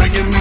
Reggae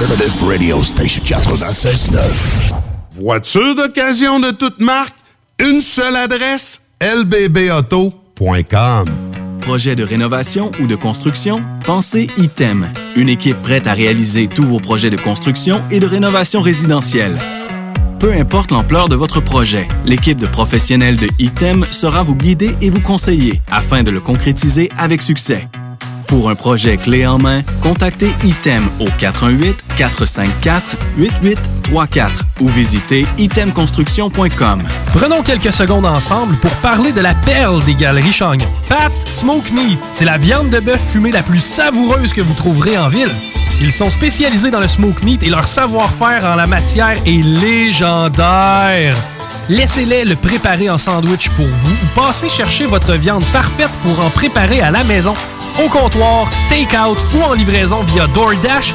Alternative Radio Station 96.9. Voiture d'occasion de toute marque, une seule adresse, lbbauto.com. Projet de rénovation ou de construction? Pensez ITEM. Une équipe prête à réaliser tous vos projets de construction et de rénovation résidentielle. Peu importe l'ampleur de votre projet, l'équipe de professionnels de ITEM sera vous guider et vous conseiller afin de le concrétiser avec succès. Pour un projet clé en main, contactez ITEM au 418-454-8834 ou visitez itemconstruction.com. Prenons quelques secondes ensemble pour parler de la perle des galeries Chagnon. Pat Smoke Meat, c'est la viande de bœuf fumée la plus savoureuse que vous trouverez en ville. Ils sont spécialisés dans le smoke meat et leur savoir-faire en la matière est légendaire. Laissez-les le préparer en sandwich pour vous ou passez chercher votre viande parfaite pour en préparer à la maison au comptoir, take-out ou en livraison via DoorDash.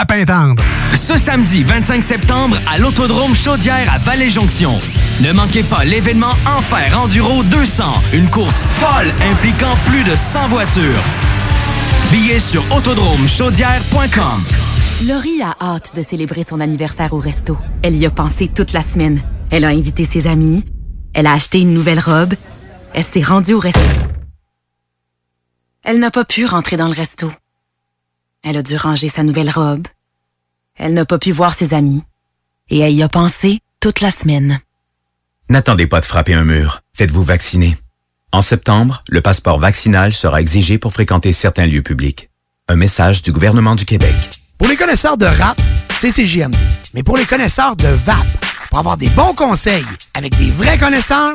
à Pintendre. Ce samedi 25 septembre à l'Autodrome Chaudière à Vallée-Jonction. Ne manquez pas l'événement Enfer Enduro 200, une course folle impliquant plus de 100 voitures. Billets sur autodromechaudière.com. Laurie a hâte de célébrer son anniversaire au resto. Elle y a pensé toute la semaine. Elle a invité ses amis. Elle a acheté une nouvelle robe. Elle s'est rendue au resto. Elle n'a pas pu rentrer dans le resto. Elle a dû ranger sa nouvelle robe. Elle n'a pas pu voir ses amis. Et elle y a pensé toute la semaine. N'attendez pas de frapper un mur. Faites-vous vacciner. En septembre, le passeport vaccinal sera exigé pour fréquenter certains lieux publics. Un message du gouvernement du Québec. Pour les connaisseurs de rap, c'est CGMD. Mais pour les connaisseurs de VAP, pour avoir des bons conseils avec des vrais connaisseurs,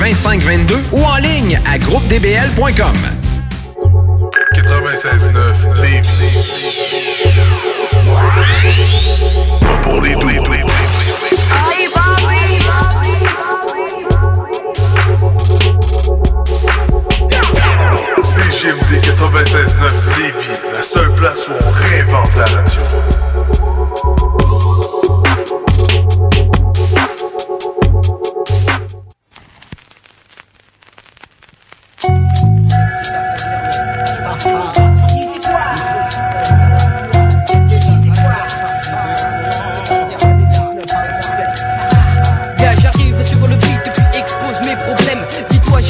2522 ou en ligne à groupedbl.com. 96.9 Lévis. Pas pour les doux. CGMD 96.9 Lévis, la seule place où on réinvente la radio.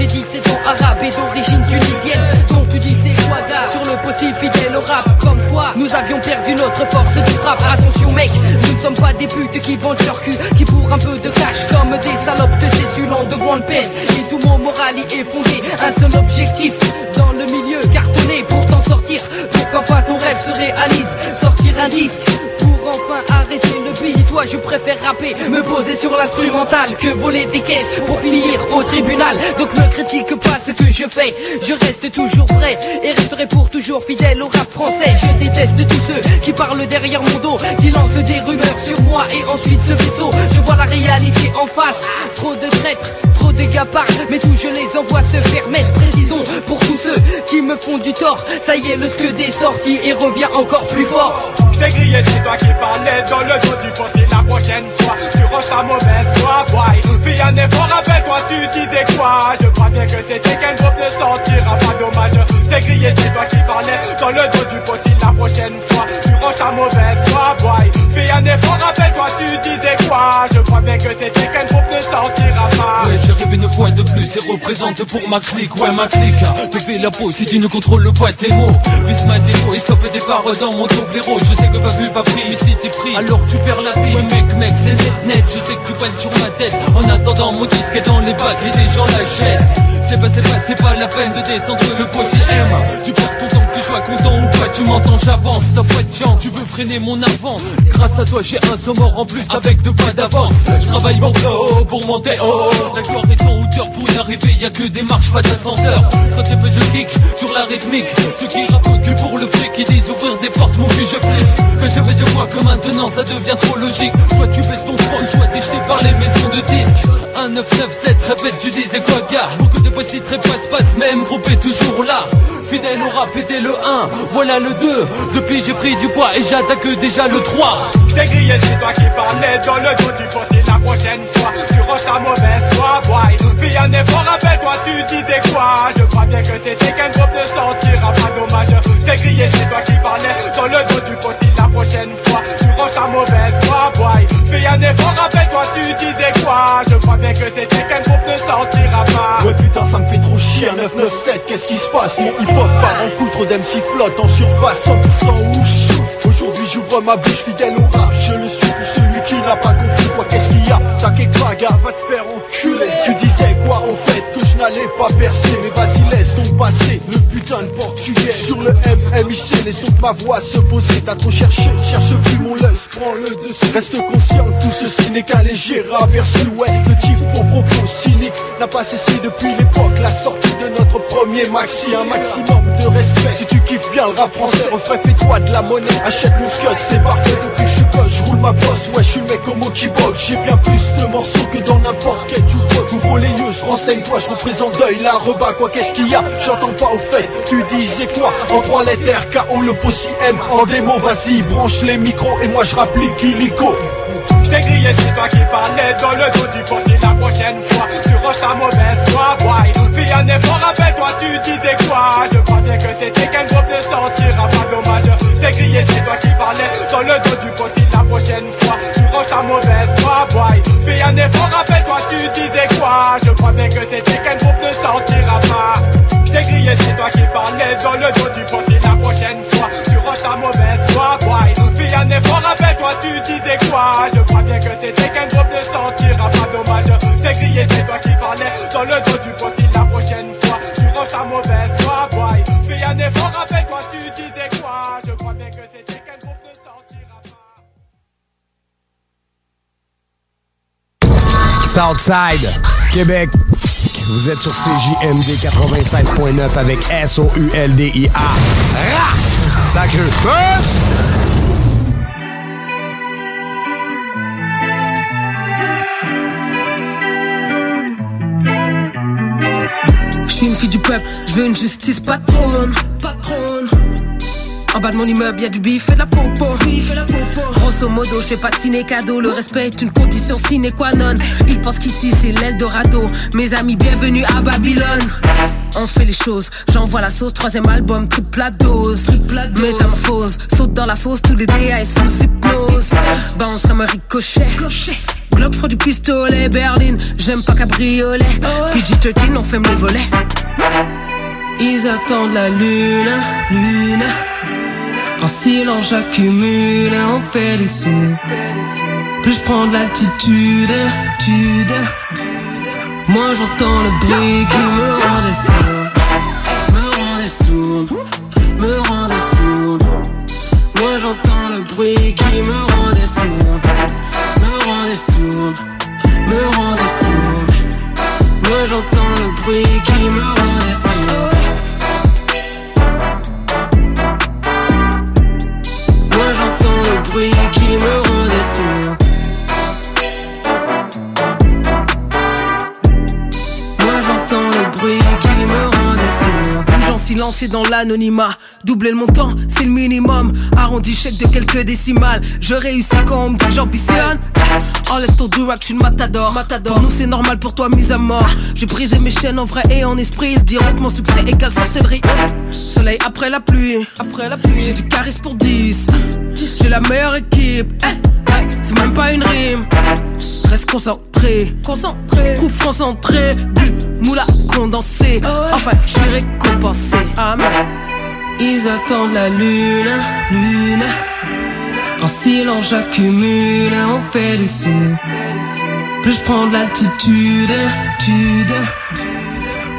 J'ai dit c'est ton arabe et d'origine tunisienne. Donc tu disais quoi, gars Sur le possible fidèle rap, comme quoi nous avions perdu notre force de frappe. Attention, mec, nous ne sommes pas des putes qui vendent leur cul, qui pour un peu de cash comme des salopes de cessulants de grande pèse. Et tout mon moral vie est fondée, un seul objectif pour qu'enfin ton rêve se réalise, sortir un disque pour enfin arrêter le beat. Toi, je préfère rapper, me poser sur l'instrumental que voler des caisses pour finir au tribunal. Donc ne critique pas ce que je fais, je reste toujours vrai et resterai pour toujours fidèle au rap français. Je déteste tous ceux qui parlent derrière mon dos, qui lancent des rumeurs sur moi et ensuite ce vaisseau. Je vois la réalité en face, trop de traîtres. Trop de gapards, mais tout je les envoie se faire mettre Précisons pour tous ceux qui me font du tort Ça y est, le scud est sorti et revient encore plus fort Je t'ai grillé, c'est toi qui parlais dans le dos du la prochaine fois. Tu ranges ta mauvaise foi, boy. Fais un effort, rappelle-toi, tu disais quoi? Je crois bien que c'était qu'un groupe ne sortira pas dommage. T'ai grillé, c'est toi qui parlais. Dans le dos du fossile la prochaine fois Ta mauvaise foi, boy. Fais un effort, rappelle-toi, tu disais quoi? Je crois bien que c'était qu'un groupe ne sortira pas. Ouais, j'arrive une fois de plus et représente pour ma clique, ouais ma clique Te fais la peau si tu ne contrôles pas tes mots. Vise ma démo et stoppe des barres dans mon toblero Je sais que pas vu, pas pris, mais si t'es pris Alors tu perds la vie. Ouais mec, mec, c'est net, net. Je sais que tu pales sur ma tête. En attendant mon disque est dans les bacs et des gens l'achètent. C'est pas, c'est pas, c'est pas la peine de descendre le poids si M. Tu perds ton temps sois content ou pas Tu m'entends, j'avance, t'as pas de chance Tu veux freiner mon avance. Grâce à toi j'ai un saumon en plus avec deux pas d'avance. Je travaille mon flow pour monter haut. La gloire est en hauteur pour y arriver Y'a que des marches, pas d'ascenseur. Sautez peu je kick sur la rythmique. Ceux qui rappent que pour le fric Ils disent ouvrir des portes mon cul je flippe. Que je vais je vois que maintenant ça devient trop logique. Soit tu baisses ton front soit t'es jeté par les maisons de disques. 1 9 9 7 répète tu disais quoi gars? Beaucoup de petits très passe passe même groupe est toujours là Fidèle au rap était le 1 Voilà le 2 Depuis j'ai pris du poids et j'attaque déjà le 3 Je t'ai grillé, c'est toi qui parlais dans le dos du fossile la prochaine fois. Tu ranges ta mauvaise foi, boy. Fais un effort, rappelle-toi, tu disais quoi? Je crois bien que c'était qu'un groupe ne sortira pas dommage. Je t'ai grillé, c'est toi qui parlais dans le dos du fossile la prochaine fois Tu ranges ta mauvaise foi, boy. Fais un effort, rappelle-toi, tu disais quoi? Je crois bien que c'était qu'un groupe ne sortira pas. Ouais putain ça me fait trop chier 997 qu'est-ce qui se passe? Mon hip-hop part en couille trop d'MC flotte en surface 100% ouf Aujourd'hui j'ouvre ma bouche fidèle au rap Je le suis pour celui qui n'a pas compris Quoi qu'est-ce qu'il y a? Pas gars va te faire enculer. Tu disais quoi en fait? N'allais pas percer Mais vas-y laisse ton passé Le putain de portugais. Sur le MMIC laisse donc ma voix se poser. T'as trop cherché cherche plus mon lust Prends le dessus Reste conscient tout ceci n'est qu'un léger raperçu Ouais. Le type au propos cynique N'a pas cessé depuis l'époque La sortie de notre premier maxi. Un maximum de respect. Si tu kiffes bien le rap français Refrais fais-toi de la monnaie. Achète mon scud c'est parfait depuis que je suis Je roule ma bosse Ouais je suis le mec au mot qui J'ai bien plus de morceaux que dans n'importe quel jukebox. Ouvre les yeux renseigne-toi Je représente deuil la rebat Quoi qu'est-ce qu'il y a? J'entends pas au fait Tu disais quoi? En trois lettres K.O. le possi M En démo vas-y branche les micros Et moi je rapplique illico Je t'ai grillé, c'est toi qui parlais dans le dos du fossile la prochaine fois. Tu ranges ta mauvaise foi, boy. Fais un effort, rappelle-toi, tu disais quoi? Je crois bien que c'était qu'un groupe ne sortira pas dommage. Je t'ai grillé, c'est toi qui parlais dans le dos du fossile la prochaine fois Ranges ta mauvaise foi, boy. Fais un effort, rappelle-toi, tu disais quoi? Je crois bien que c'était qu'un groupe ne sortira pas. Je t'ai grillé, c'est toi qui parlais dans le dos du fossile la prochaine fois. Tu ranges ta mauvaise foi, boy. Fais un effort, rappelle-toi, tu disais quoi? Je crois bien que c'était qu'un groupe ne sortira pas. Dommage Je t'ai grillé, c'est toi qui parlais dans le dos du fossile la prochaine fois. Tu ranges ta mauvaise foi, boy. Fais un effort, rappelle-toi, tu disais quoi? Je crois bien que Southside, Québec. Vous êtes sur CJMD 96.9 avec S-O-U-L-D-I-A. Ra! Push! Je suis une fille du peuple, je veux une justice patronne. Patronne. En bas de mon immeuble, y a du bif et de la popo. Grosso modo, de ciné cadeau. Le respect est une condition sine qua non. Ils pensent qu'ici c'est l'Eldorado. Mes amis, bienvenue à Babylone. On fait les choses, j'envoie la sauce. Troisième album, triple la dose. Métamorphose, saute dans la fosse. Tous les DA sous hypnose. Bounce comme un ricochet. Glock, je du pistolet. Berlin, j'aime pas cabriolet. PG-13, on ferme les volets. Ils attendent la lune, lune. En silence, j'accumule, on fait les sous. Plus je prends de l'altitude, tude. Moi j'entends le bruit qui me rendait sourde, me rendait sourde, me rendait sourde. Moi j'entends le bruit qui me rendait sourde, me rendait sourde, me rendait sourde. Moi j'entends le bruit qui me rendait dans l'anonymat. Doubler le montant, c'est le minimum. Arrondi chèque de quelques décimales. Je réussis quand on me dit que j'ambitionne. Laisse ton durac, je suis une matador. matador Pour nous c'est normal, pour toi mise à mort. J'ai brisé mes chaînes en vrai et en esprit. Ils diront que mon succès égale sorcellerie Soleil après la pluie. Après la pluie. J'ai du charisme pour 10 J'ai la meilleure équipe. Eh, C'est même pas une rime Reste concentré, concentré, coup franc centré, but, moula condensé. Enfin, je suis récompensé. Amen. Ils attendent la lune, lune. En silence, j'accumule, on fait des sous. Plus je prends de l'altitude, tude.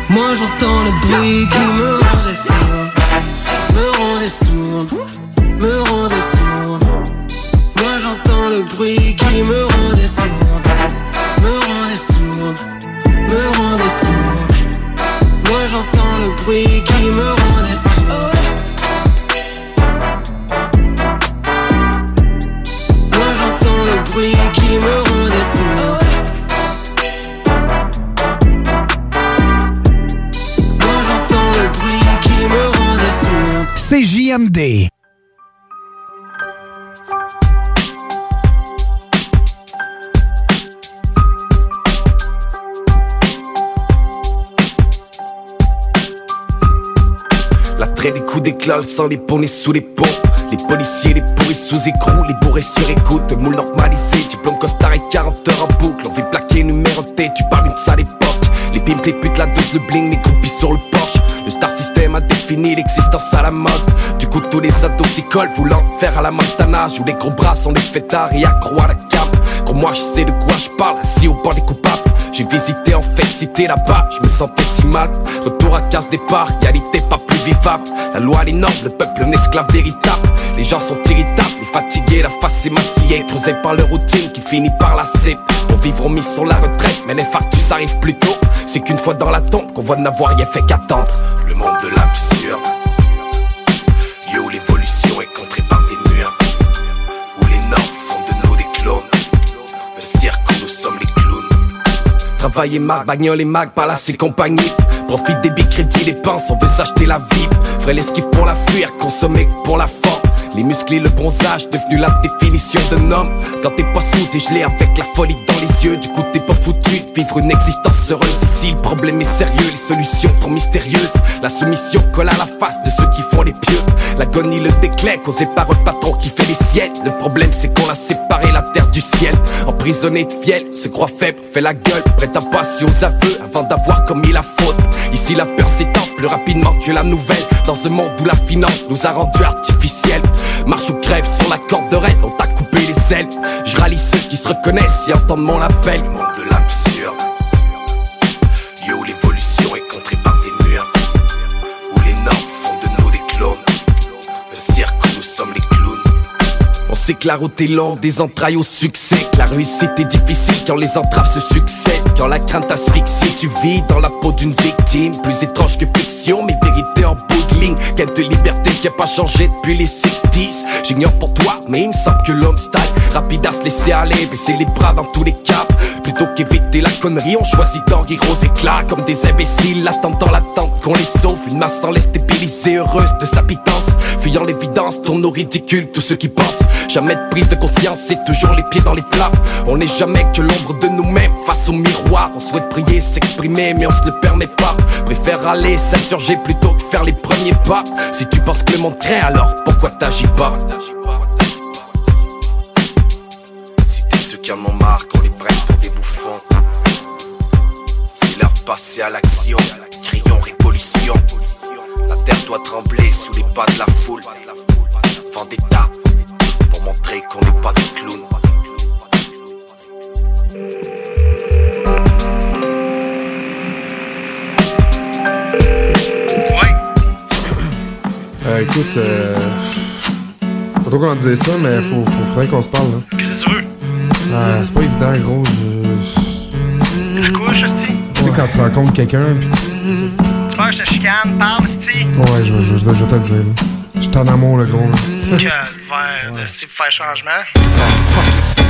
Moi j'entends le bruit qui me rendait sourd, me rendait sourd, me rendait sourd. Moi j'entends le bruit qui me rendait sourd, me rendait sourd, me rendait sourd. Moi j'entends le bruit qui me rendait sourd. Moi j'entends le bruit qui me rendait sourd. Moi j'entends le bruit qui me rendait sourd. C'est JMD. Des coups d'éclat sans les poneys sous les ponts. Les policiers, les pourris sous écrou, les bourrés sur écoute, moule normalisé, diplôme costard et 40 heures en boucle. On vit plaqué, numéroté, tu parles d'une sale époque. Les pimps, les putes, la dose, le bling, les groupies sur le Porsche. Le star system a défini l'existence à la mode. Du coup, tous les ados s'y collent, voulant faire à la Montana. Joue les gros bras, sont des fêtards et accro à la cape. Quand moi je sais de quoi je parle, assis au bord des coupables. J'ai visité en fait, cité là-bas, je me sentais si mal. Retour à case départ, réalité pas plus vivable. La loi, les normes, le peuple, un esclave véritable. Les gens sont irritables, les fatigués, la face émaciée, creusée par leur routine qui finit par lasser. Pour vivre, on mis sur la retraite, mais l'infarctus arrive plus tôt. C'est qu'une fois dans la tombe qu'on voit n'avoir rien fait qu'attendre. Le monde de l'absurde. Travailler mag, bagnole et mag, par là c'est compagnie. Profite des big crédits, dépenses, on veut s'acheter la vie. Ferait l'esquive pour la fuir, consommer pour la forme. Les muscles et le bronzage, devenu la définition d'un homme. Quand t'es pas sous, t'es gelé avec la folie dans les yeux. Du coup, t'es pas foutu de vivre une existence heureuse. Ici, le problème est sérieux, les solutions trop mystérieuses. La soumission colle à la face de ceux qui font les pieux. L'agonie, le déclin, causé par un patron qui fait les siennes. Le problème, c'est qu'on a séparé la terre du ciel. Emprisonné de fiel, se croit faible, fait la gueule, prête à passer aux aveux avant d'avoir commis la faute. Ici, la peur plus rapidement que la nouvelle. Dans un monde où la finance nous a rendus artificiels. Marche ou crève sur la corde de raid, on t'a coupé les ailes. Je rallie ceux qui se reconnaissent et entendent mon appel. Monde de l'absurde. Yo, l'évolution est contrée par des murs. Où les normes font de nous des clones. Le cirque où nous sommes les clowns. On sait que la route est longue, des entrailles au succès. Que la réussite est difficile quand les entraves se succèdent. Quand la crainte asphyxie, tu vis dans la peau d'une victime. Plus étrange que fiction, mais vérité en bout de ligne. Quête de liberté qui a pas changé depuis les 60s. J'ignore pour toi, mais il me semble que l'homme style rapide à se laisser aller, baisser les bras dans tous les cas. Plutôt qu'éviter la connerie, on choisit d'en rire aux éclats comme des imbéciles, attendant l'attente qu'on les sauve. Une masse sans les stabiliser, heureuse de sa pitance. Fuyant l'évidence, tourne au ridicule tous ceux qui pensent. Jamais de prise de conscience, c'est toujours les pieds dans les plats. On n'est jamais que l'ombre de nous-mêmes face au miroir. On souhaite prier, s'exprimer, mais on se le permet pas. Préfère aller s'insurger plutôt que faire les premiers pas. Si tu penses que le monde craint, alors pourquoi t'agis Tajiba. Si t'es ceux qui en ont marre, qu'on les prenne pour des bouffons. C'est l'heure de passer à l'action. Crions révolution. La terre doit trembler sous les pas de la foule. Vendetta pour montrer qu'on n'est pas des clowns. Ouais. Euh, écoute, euh, pas trop comment te dire ça, mais faut, faut, faudrait qu'on se parle, là. Qu'est-ce que tu veux? Euh, c'est pas évident, gros. Je. La couche, Asti? Tu sais, quand tu rencontres quelqu'un, pis. Tu penses que je te chicane? Parle, Asti? Ouais, je, je, je, vais- je vais te le dire, là. Je suis en amour, le gros, là. Calvaire, de Asti, pour faire changement?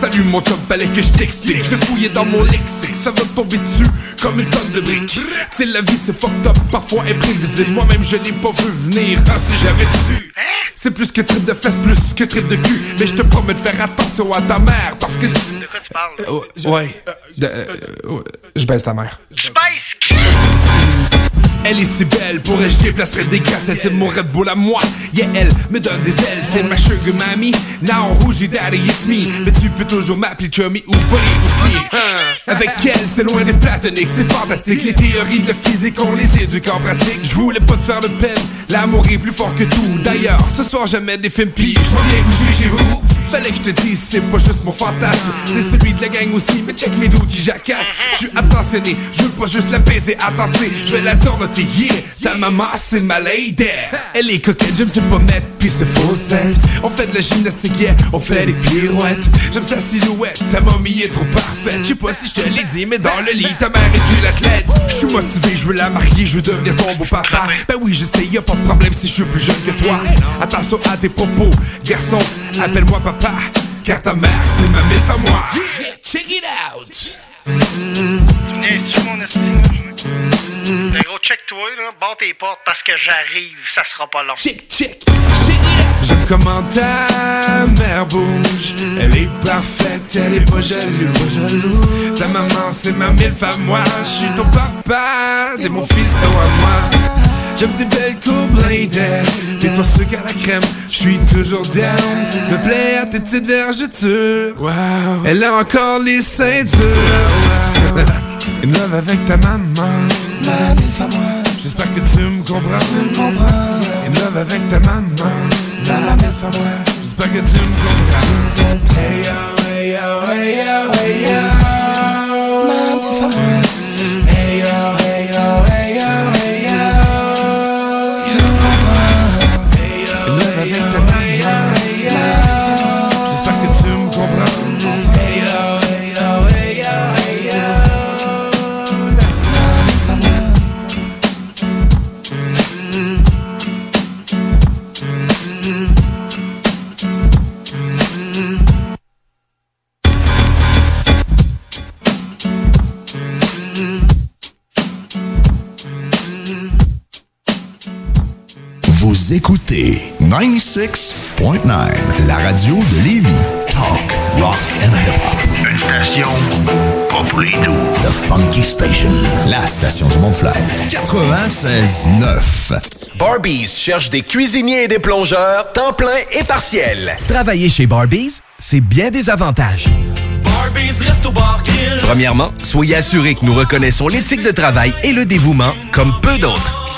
Salut mon chum, fallait que je t'explique. Je vais fouiller dans mon lexique, ça va tomber dessus comme une tonne de briques. C'est la vie, c'est fucked up, parfois imprévisible. Moi-même, je l'ai pas vu venir. Ah, si j'avais su. C'est plus que trip de fesses, plus que trip de cul. Mais je te promets de faire attention à ta mère parce que. De quoi tu parles? Euh, ouais. Euh, ouais. Je baisse ta mère. Tu baisses qui? Elle est si belle, pourrais je déplacerais des grattes, elle c'est mon Red Bull à moi. Yeah, elle me donne des ailes, c'est ma sugar mamie. Now rouge et daddy it's me. Mais tu peux toujours m'appeler chummy ou buddy aussi. Hein? Avec elle, c'est loin des platoniques, c'est fantastique. Les théories de la physique, on les éduque en pratique. Je voulais pas te faire de peine, l'amour est plus fort que tout. D'ailleurs, ce soir jamais des films pis je m'en viens coucher chez vous. Fallait que je te dise, c'est pas juste mon fantasme, c'est celui de la gang aussi. Mais check mes doigts qui jacassent. Je suis attentionné, je veux pas juste la baiser à tenter. Je vais la tornoter, yeah. Ta maman, c'est ma lady. Elle est coquette, je me sais pas mettre, pis c'est faussette. On fait de la gymnastique, on fait des pirouettes. J'aime sa silhouette, ta mamie est trop parfaite. Je sais pas si je te l'ai dit, mais dans le lit, ta mère est une athlète. Je suis motivé, je veux la marier, je veux devenir ton beau papa. Ben oui, je sais, y a pas de problème si je suis plus jeune que toi. Attention à tes propos, garçon, appelle-moi papa. Car ta mère, c'est ma mère à moi. Check it out! Tu me niaises-tu, mon là? Le gros, check-toi, là. Barre tes portes parce que j'arrive, ça sera pas long. Check, check, J'aime comment ta mère bouge Elle est parfaite, elle est pas jalouse, pas. Ta maman c'est ma mille à moi Je suis ton papa, t'es mon fils à moi J'aime tes belles courbes bladed T'es toi sucre à la crème, je suis toujours down. Me plaît à tes petites vergetures wow. Elle a encore les ceintures wow. In love avec ta maman. J'espère que tu me comprends. Tu me comprends. In love avec ta maman. J'espère que tu me comprends 96.9, la radio de Lévis. Talk, rock and hip-hop. Une station pas pour les doux. The Funky Station, la station du Mont-Fly. 96.9. Barbies cherche des cuisiniers et des plongeurs, temps plein et partiel. Travailler chez Barbies, c'est bien des avantages. Premièrement, soyez assurés que nous reconnaissons l'éthique de travail et le dévouement comme peu d'autres.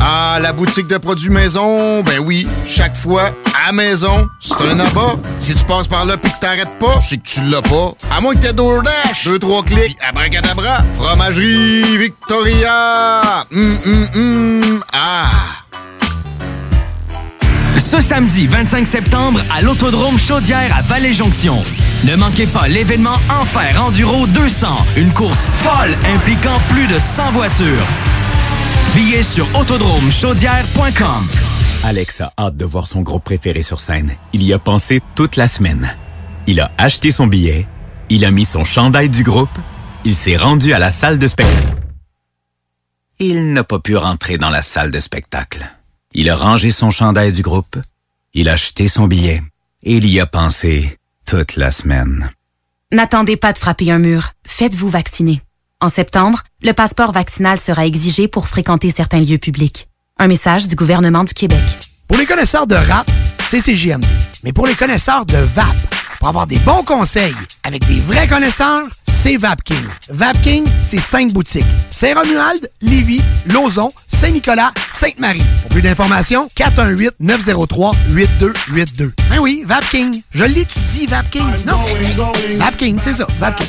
Ah, la boutique de produits maison, ben oui, chaque fois, à maison, c'est un abat. Si tu passes par là pis que t'arrêtes pas, c'est que tu l'as pas. À moins que t'aies DoorDash, deux, trois clics, pis abracadabra, fromagerie Victoria! Hum, hum, hum, ah! Ce samedi 25 septembre à l'Autodrome Chaudière à Vallée-Jonction. Ne manquez pas l'événement Enfer Enduro 200, une course folle impliquant plus de 100 voitures. Billets sur autodromechaudière.com. Alex a hâte de voir son groupe préféré sur scène. Il y a pensé toute la semaine. Il a acheté son billet, il a mis son chandail du groupe, il s'est rendu à la salle de spectacle. Il n'a pas pu rentrer dans la salle de spectacle. Il a rangé son chandail du groupe, il a acheté son billet et il y a pensé toute la semaine. N'attendez pas de frapper un mur. Faites-vous vacciner. En septembre, le passeport vaccinal sera exigé pour fréquenter certains lieux publics. Un message du gouvernement du Québec. Pour les connaisseurs de rap, c'est CGMD. Mais pour les connaisseurs de VAP, pour avoir des bons conseils avec des vrais connaisseurs, c'est VapKing. VapKing, c'est cinq boutiques. Saint-Romuald, Lévis, Lauson, Saint-Nicolas, Sainte-Marie. Pour plus d'informations, 418-903-8282. Ben oui, VapKing. Je l'étudie, VapKing. Non, VapKing, c'est ça, VapKing.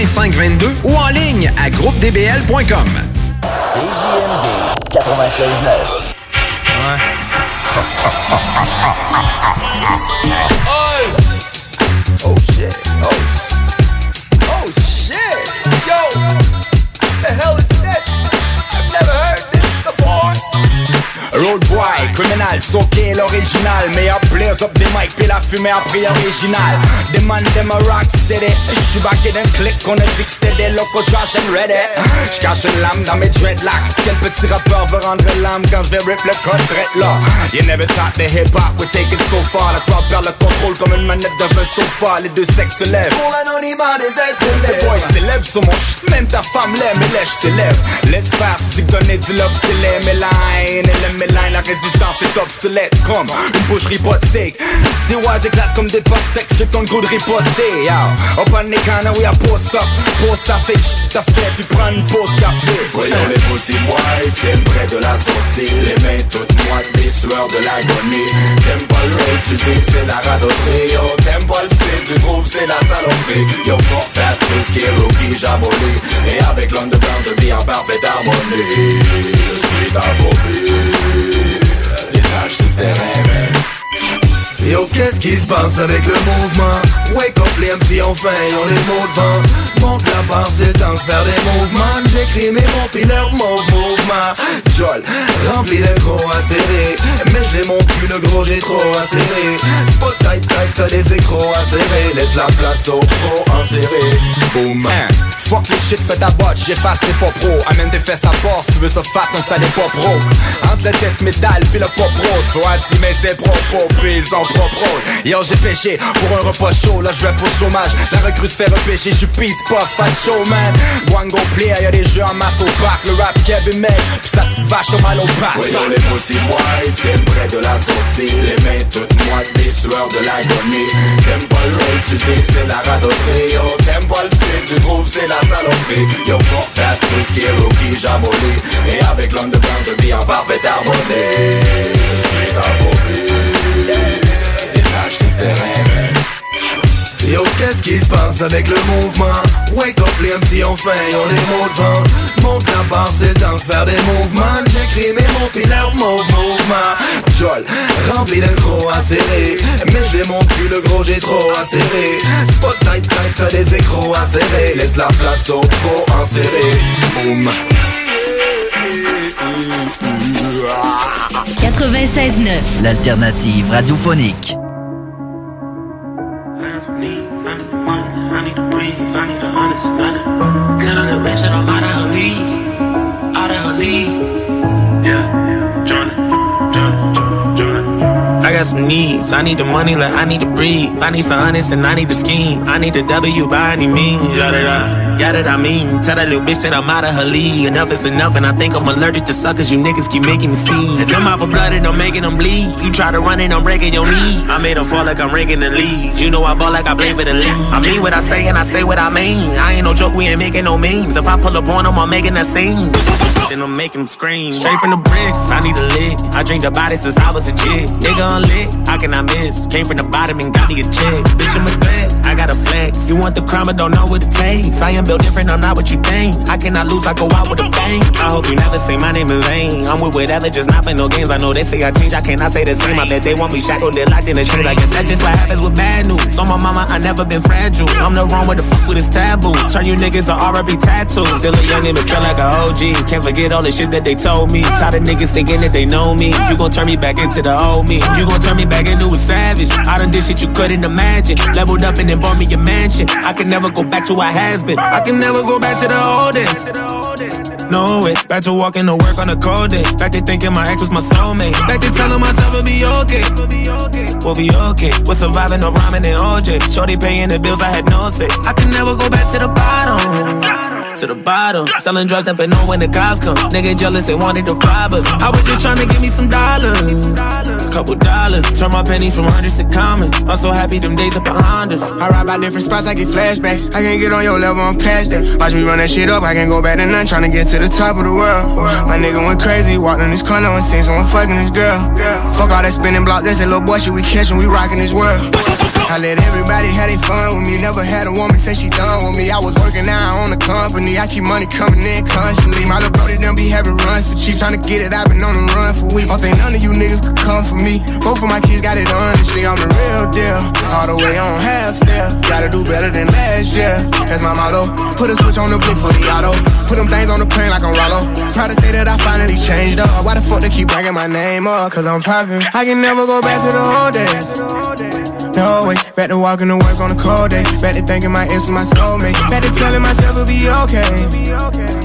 2522 ou en ligne à groupedbl.com. CJMD 96.9. Oh shit. Oh. Oh shit. Yo. The hell is this? I've never heard this before. Road boy, criminal, soqué l'original Meilleur blaze up des mics puis la fumée a prix original. Des man dem a rock steady. J'suis back in un click, on a dit que c'était des locaux trash and ready. J'cache une lame dans mes dreadlocks. Quel petit rappeur veut rendre l'âme quand j'vais rip le drette là You never thought the hip hop would take it so far. La toi perd le contrôle comme une manette dans un sofa Les deux sexes se lèvent Pour l'anonymat des êtres Les boys s'élèvent sur mon shit, même ta femme l'aime et lèche s'élève Laisse faire, si donner du love c'est les mélines Et la résistance est obsolète Comme une boucherie de steak. Des wise éclatent comme des pastèques, ceux qui goût de riposter Yo, up on the corner, we post up Post à fait, t'as fait, puis prends une pause café. Voyons les pussy boys, tiennent près de la sortie. Les mains toutes moites, des sueurs de l'agonie. T'aimes pas le road, tu dis que c'est la radoterie. Yo, t'aimes pas le fait, tu trouves c'est la saloperie. Yo, pour faire tout ce qui est rookie, j'abolis. Et avec l'underground, je vis en parfaite harmonie. Je suis ta phobie Les tâches souterraines, man. Yo, qu'est-ce qui se passe avec le mouvement? Wake up les MC, enfin, on les mots de vent. Monte la barre, c'est le temps de faire des mouvements. J'écris mes mots, pis leur mot mouvement Jol, rempli de gros serrer Mais je les monte plus, le gros, j'ai trop à serrer Spot tight, t'as des à serrer Laisse la place au pro en serré. Boom Hein, Fuck les shit, fais ta botte, j'efface tes pop pro Amène tes fesses à force, tu veux ça fat, on ça des pop rock. Entre la tête métal puis le pop rose Faut assumer ses propos, puis en propre rôle. Yo j'ai péché pour un repas chaud, là je vais pour chômage. La recrue se fait repêcher, je pisse pas, fat showman Wango player, y'a des jeux en masse au parc Le rap Kevin Meg, puis sa petite vache au mal au pack Voyons les pussy boys, tiennent près de la sortie. Les mains toutes moites, des sueurs de l'agonie. T'aimes pas le tu dis que c'est la radoterie. Yo, t'aimes pas le tu trouves c'est la saloperie. Yo, pour faire tout ce qui est rookie, j'abolis Et avec l'underground, je vis en parfaite harmonie. Ta phobie souterraines. Yo, qu'est-ce qui se passe avec le mouvement? Wake up les MC, enfin, on les mots de vent. Monte la barre, c'est temps de faire des mouvements. J'écris mes mots, pis leur mot mouvement. Jol, rempli de gros à serrer. Mais les monte plus, le gros, j'ai trop à serrer. Spot tight, tight, t'as des à serrer. Laisse la place au pro en serré Boom 96.9, l'alternative radiophonique. Needs. I need the money like I need to breathe. I need some honest and I need to scheme. I need the W by any means. Yada da, yada I mean. Tell that little bitch that I'm out of her league. Enough is enough, and I think I'm allergic to suckers. You niggas keep making me sneeze. And them out for blood and I'm making them bleed. You try to run and I'm breaking your knee. I made them fall like I'm ranking the league. You know I ball like I play for the league. I mean what I say and I say what I mean. I ain't no joke, we ain't making no memes. If I pull up on them, I'm making a scene. Then I'm making them scream. Straight from the bricks, I need a lick. I drink the body since I was a kid. Nigga unlit, how can I miss? Came from the bottom and got me a check. Bitch, I'm a threat, I got a flex. You want the crime, but don't know what it takes. I am built different, I'm not what you think. I cannot lose, I go out with a bang. I hope you never say my name in vain. I'm with whatever, just not for no games. I know they say I change, I cannot say the same. I bet they want me shackled, they're locked in the chains. I guess that's just what happens with bad news. So my mama, I never been fragile. I'm the wrong with the fuck with this taboo. Turn you niggas to R&B tattoos. Still a young but feel like a OG. Can't forget all the shit that they told me. Tired of niggas thinking that they know me. You gon' turn me back into the old me. You gon' turn me back into a savage. I done did shit you couldn't imagine. Leveled up and then bought me a mansion. I can never go back to what has been. I can never go back to the old days. No way. Back to walking to work on a cold day. Back to thinking my ex was my soulmate. Back to telling myself it'll be okay. We'll be okay. We're surviving no rhyming and OJ. Shorty paying the bills, I had no say. I can never go back to the bottom to the bottom. Selling drugs, never know when the cops come. Nigga jealous, they wanted to rob us. I was just trying to give me some dollars. A couple dollars. Turn my pennies from hundreds to common. I'm so happy them days are behind us. I ride by different spots, I get flashbacks. I can't get on your level, I'm past that. Watch me run that shit up, I can't go back to none. Trying to get to the top of the world. My nigga went crazy, walked in this corner and seen someone fucking this girl. Fuck all that spinning block, that's that little boy shit we catching, we rocking this world. I let everybody have their fun with me. Never had a woman say she done with me. I was working out on the company. I keep money coming in constantly. My little brother them be having runs for cheap. Trying to get it, I've been on the run for weeks. Don't think none of you niggas could come for me. Both of my kids got it honestly. I'm the real deal. All the way on half step. Gotta do better than last year. That's my motto. Put a switch on the blick for the auto. Put them things on the plane like I'm Rollo. Proud to say that I finally changed up. Why the fuck they keep bringing my name up? Cause I'm poppin'. I can never go back to the old days. No way, back to walking to work on a cold day. Back to thinking my ex was my soulmate. Back to telling myself it'll be okay.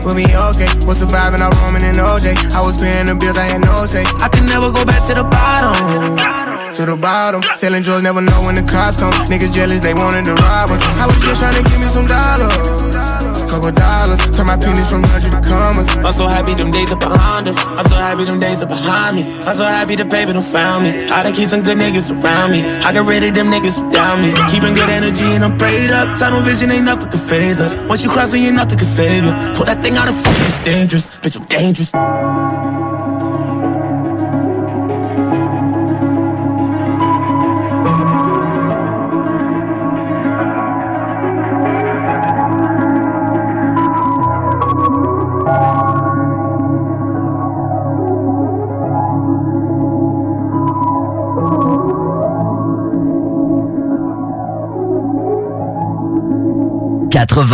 We'll be okay. Was surviving all Roman and OJ. I was paying the bills, I had no say. I can never go back to the bottom. To the bottom. Selling drugs, never know when the cops come. Niggas jealous, they wanted to rob us. I was just trying to give me some dollars couple dollars. Turn my pennies from hundred to commas. I'm so happy them days are behind us. I'm so happy them days are behind me. I'm so happy the paper done found me. I done keep some good niggas around me. I got rid of them niggas down me. Keeping good energy and I'm prayed up. Tunnel vision ain't nothing can phase us. Once you cross me, ain't nothing can save you. Pull that thing out of fucking, it's dangerous. Bitch, I'm dangerous.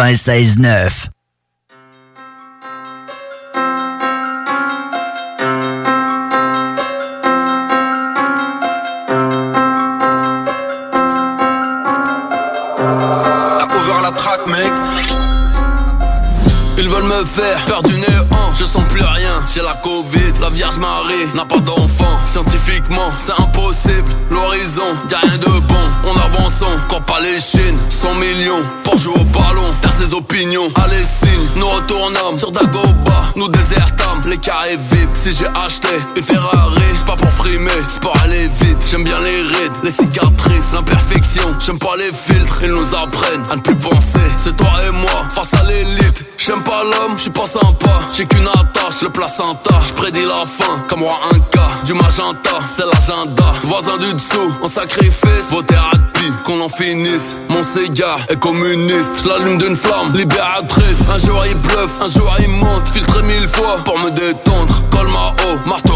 96.9. la traque mec Ils veulent me faire perdre du néant Je sens plus rien, j'ai la Covid La Vierge Marie n'a pas d'enfant. Scientifiquement c'est impossible. L'horizon, y'a rien de bon. On avance, encore pas les chines. 100 millions pour jouer au ballon. T'as ses opinions, allez signe Nous retournons sur Dagoba Nous désertons les carrés vides Si j'ai acheté une Ferrari. C'est pas pour frimer, c'est pour aller vite. J'aime bien les rides, les cicatrices L'imperfection, j'aime pas les filtres Ils nous apprennent à ne plus penser. C'est toi et moi face à l'élite. J'aime pas l'homme, je suis pas sympa. J'ai qu'une attache, le placenta. Je prédis la fin, comme moi un cas Du magenta, c'est l'agenda. Voisin du dessous, on sacrifice. Vos qu'on en finisse. Mon cigare est communiste Je l'allume d'une flamme. Libératrice Un jour il bluffe, un jour il monte. Filtré mille fois pour me détendre. Col ma haut, marteau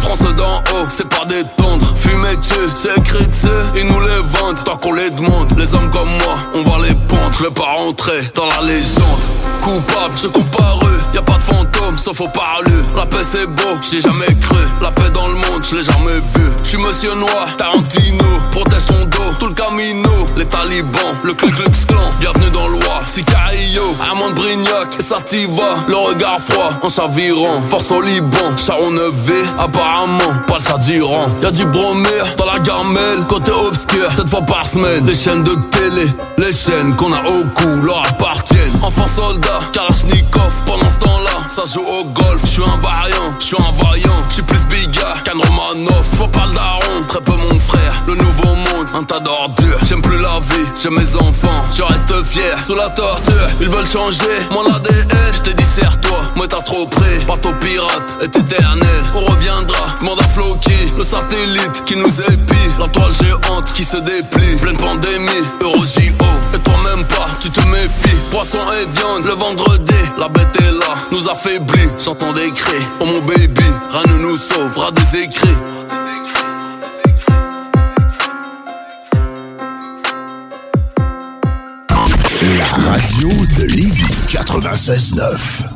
France d'en haut, c'est pas détendre Fumer dessus, c'est écrit dessus Ils nous les vendent, tant qu'on les demande Les hommes comme moi, on va les pendre Je vais pas rentrer dans la légende Coupable, je comparu y a pas de fantôme, sauf au parler. La paix c'est beau, j'ai jamais cru. La paix dans le monde, je l'ai jamais vu. Je suis monsieur noir, Tarantino. Protège ton dos, tout le camino. Les talibans, le Ku Klux Klan. Bienvenue dans l'Oie, Sicario Rio, Armand Brignac, et ça t'y va. Le regard froid, en chavirant. Force au Liban, Charon 9V, apparemment, pas le s'addirant. Y'a du bromère dans la gamelle, côté obscur, cette fois par semaine. Les chaînes de télé, les chaînes qu'on a au cou, leur appartiennent. Enfant soldat, Kalashnikov, pendant ce temps-là, ça joue au golf. Je suis un variant, je suis un vaillant, je suis plus bigard qu'un Romanov. Faut pas le daron, très peu mon frère, le nouveau monde, un tas d'ordures. J'aime plus la vie, j'aime mes enfants, je reste fier sous la torture. Ils veulent changer mon ADN, je te dis serre-toi, moi t'as trop près. Bateau pirate est éternel, on reviendra. Demande à Floki, le satellite qui nous épie, la toile géante qui se déplie. Pleine pandémie, Euro et toi même pas, tu te méfies. Poisson et viande, le vendredi, la bête est là, nous affaiblit. J'entends des cris, oh mon baby, rien ne nous sauvera des écrits. La radio de Lévis 96.9.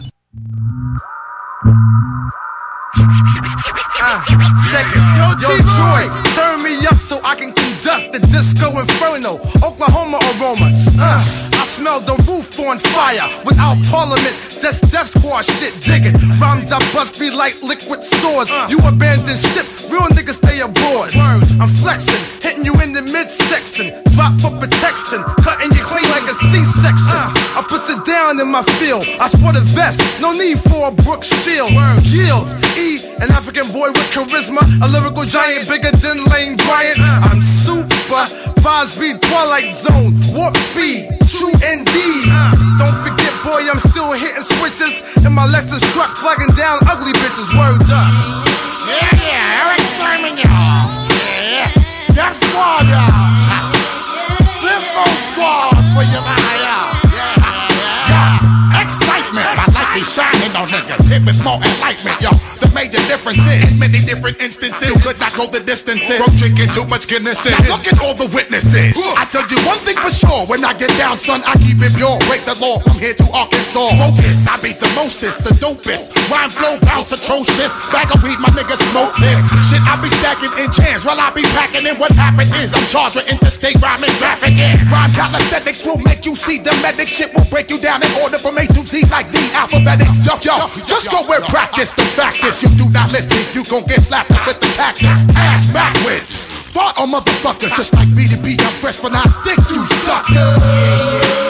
Uh, check it. Yo, Detroit, turn me up so I can conduct the disco inferno. Oklahoma aroma. Uh, I smell the roof on fire. Without parliament, that's death squad shit. Dig it. Rhymes I bust be like liquid swords. You abandon ship, real niggas stay aboard. I'm flexing, hitting you in the midsection. Drop for protection, cutting you clean like a C-section. I put it down in my field. I sport a vest, no need for a Brook shield. Yield, E, an African boy with charisma, a lyrical giant bigger than Lane Bryant. I'm super, vibes be Twilight Zone, warp speed, true indeed. Don't forget, boy, I'm still hitting switches in my Lexus truck, flagging down ugly bitches. Word up. Yeah, yeah, Eric Sermon, y'all. Yeah, yeah. Death Squad, y'all. Flip Mode Squad for you, man, y'all. Yeah, yeah. yeah. Excitement, my light be shining on niggas. Hit with more enlightenment, yo. The major difference is, in many different instances, you could not go the distances. From drinking too much Guinness. Look at all the witnesses. I tell you one thing for sure, when I get down, son, I keep it pure. Break the law from here to Arkansas. Focus, I beat the mostest, the dopest. Rhyme flow bounce atrocious. Bag of weed, my niggas smoke this. Shit, I be stacking in jams while I be packing in. What happened is I'm charged with interstate rhyming trafficking. Rhyme calisthenics will make you see the medic. Shit will break you down in order from A to Z like the alphabetic. Yo, yo, just go where practice. The fact is, you do not listen, you gon' get slapped with the cactus. Ass backwards. Fought on motherfuckers just like B2B. I'm fresh for 9-6, you sucker.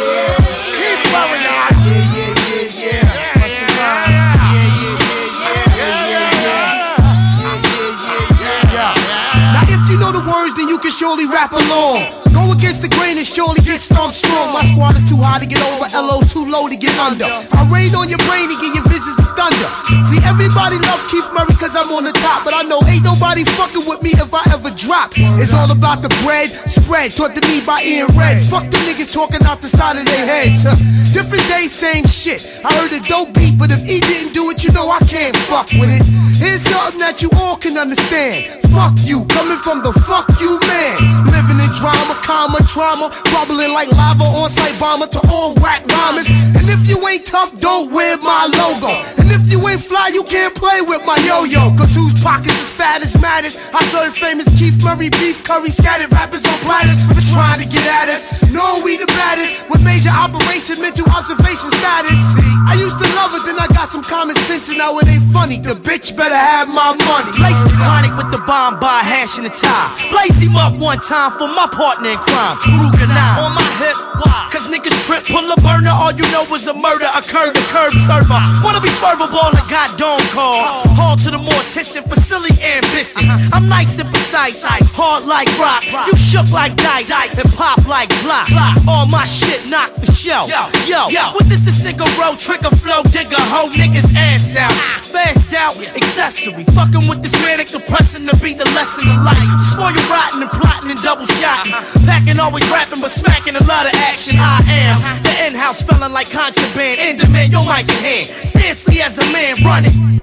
Surely rap along. Against the grain and surely get stumped strong. My squad is too high to get over, LO's too low to get under. I rain on your brain and give your visions of thunder. See, everybody love Keith Murray cause I'm on the top, but I know ain't nobody fucking with me if I ever drop. It's all about the bread, spread, taught to me by Ian Red. Fuck the niggas talking out the side of their head. Different days, same shit. I heard a dope beat, but if he didn't do it, you know I can't fuck with it. Here's something that you all can understand. Fuck you, coming from the fuck you man. Living in drama, karma, trauma, bubbling like lava on site bomber to all whack rhymers. And if you ain't tough, don't wear my logo. And if you ain't fly, you can't play with my yo-yo. Cause whose pockets is fat as matters. I serve famous Keith Murray beef curry scattered rappers on platters for trying to get at us. Know we the baddest with major operation, mental observation status. See, I used to love it, then I got some common sense, and now it ain't funny. The bitch better have my money. Lace the chronic with the bomb by hash and a tie. Blaze him up one time for my partner in crime. Rugen on my hip. Why? Cause niggas trip, pull a burner. All you know is a murder a occurred. The curb server. Wanna be swervable and got dome call. Haul to the mortician for silly ambitions. Uh-huh. I'm nice and precise. Hard like rock. You shook like dice. And pop like block. All my shit knock the show. Yo, yo. yo. What this is nigga roll? Trigger flow. Digger hoe niggas ass out. Ah. Fast out. Accessory. Fucking with this manic depressing to be the lesson of life. Spoil you rotten and plotting and double shotting. Uh-huh. Packing always rapping but smacking a lot of action. I am the in-house feeling like contraband. In demand, your mic in hand. Seriously as a man running.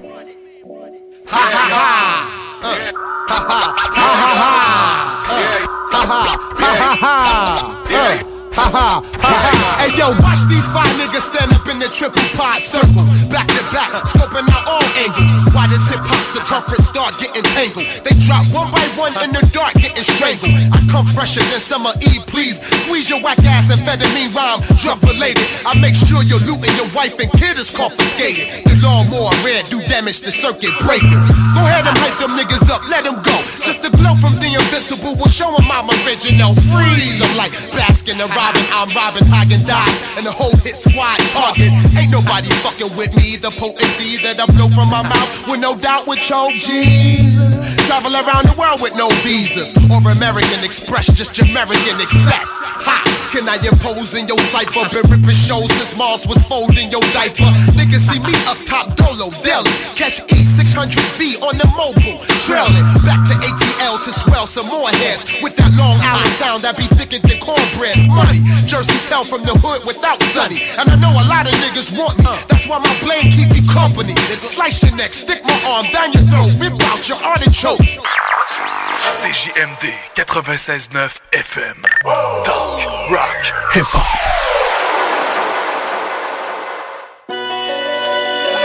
Ha ha ha. Ha ha ha ha ha. Ha ha ha ha ha. Ha ha. Hey yo, watch these five niggas stand up in the triple pod circle. Back to back, scoping out all angles. Why does hip hop circumference start getting tangled? They drop one by one in the dark, getting strangled. I come fresher than summer Eve, please. Squeeze your whack ass and me rhyme, drug related. I make sure your loot and your wife and kid is confiscated. The lawnmower red do damage to circuit breakers. Go ahead and hype them niggas up, let them go. Just the glow from the invincible will show them I'm original. Freeze, I'm like Baskin and I'm Robin Hagen Dies, and the whole hit squad target. Ain't nobody fucking with me. The potency that I blow from my mouth with no doubt with choke Jesus. Travel around the world with no visas or American Express, just American excess. Ha! Can I impose in your cipher? Been ripping shows since Mars was folding your diaper. Niggas see me up top, Dolo, Deli. Catch E600V on the mobile, trailing back to ATL to swell some more heads with that Long Island sound that be thicker than cornbread. Money, Jersey tell from the hood without Sunny. And I know a lot of niggas want me. That's why my blade keep me company. Slice your neck, stick my arm down your throat, rip out your artichoke. CJMD 96.9 FM. Talk, rock, hip-hop. On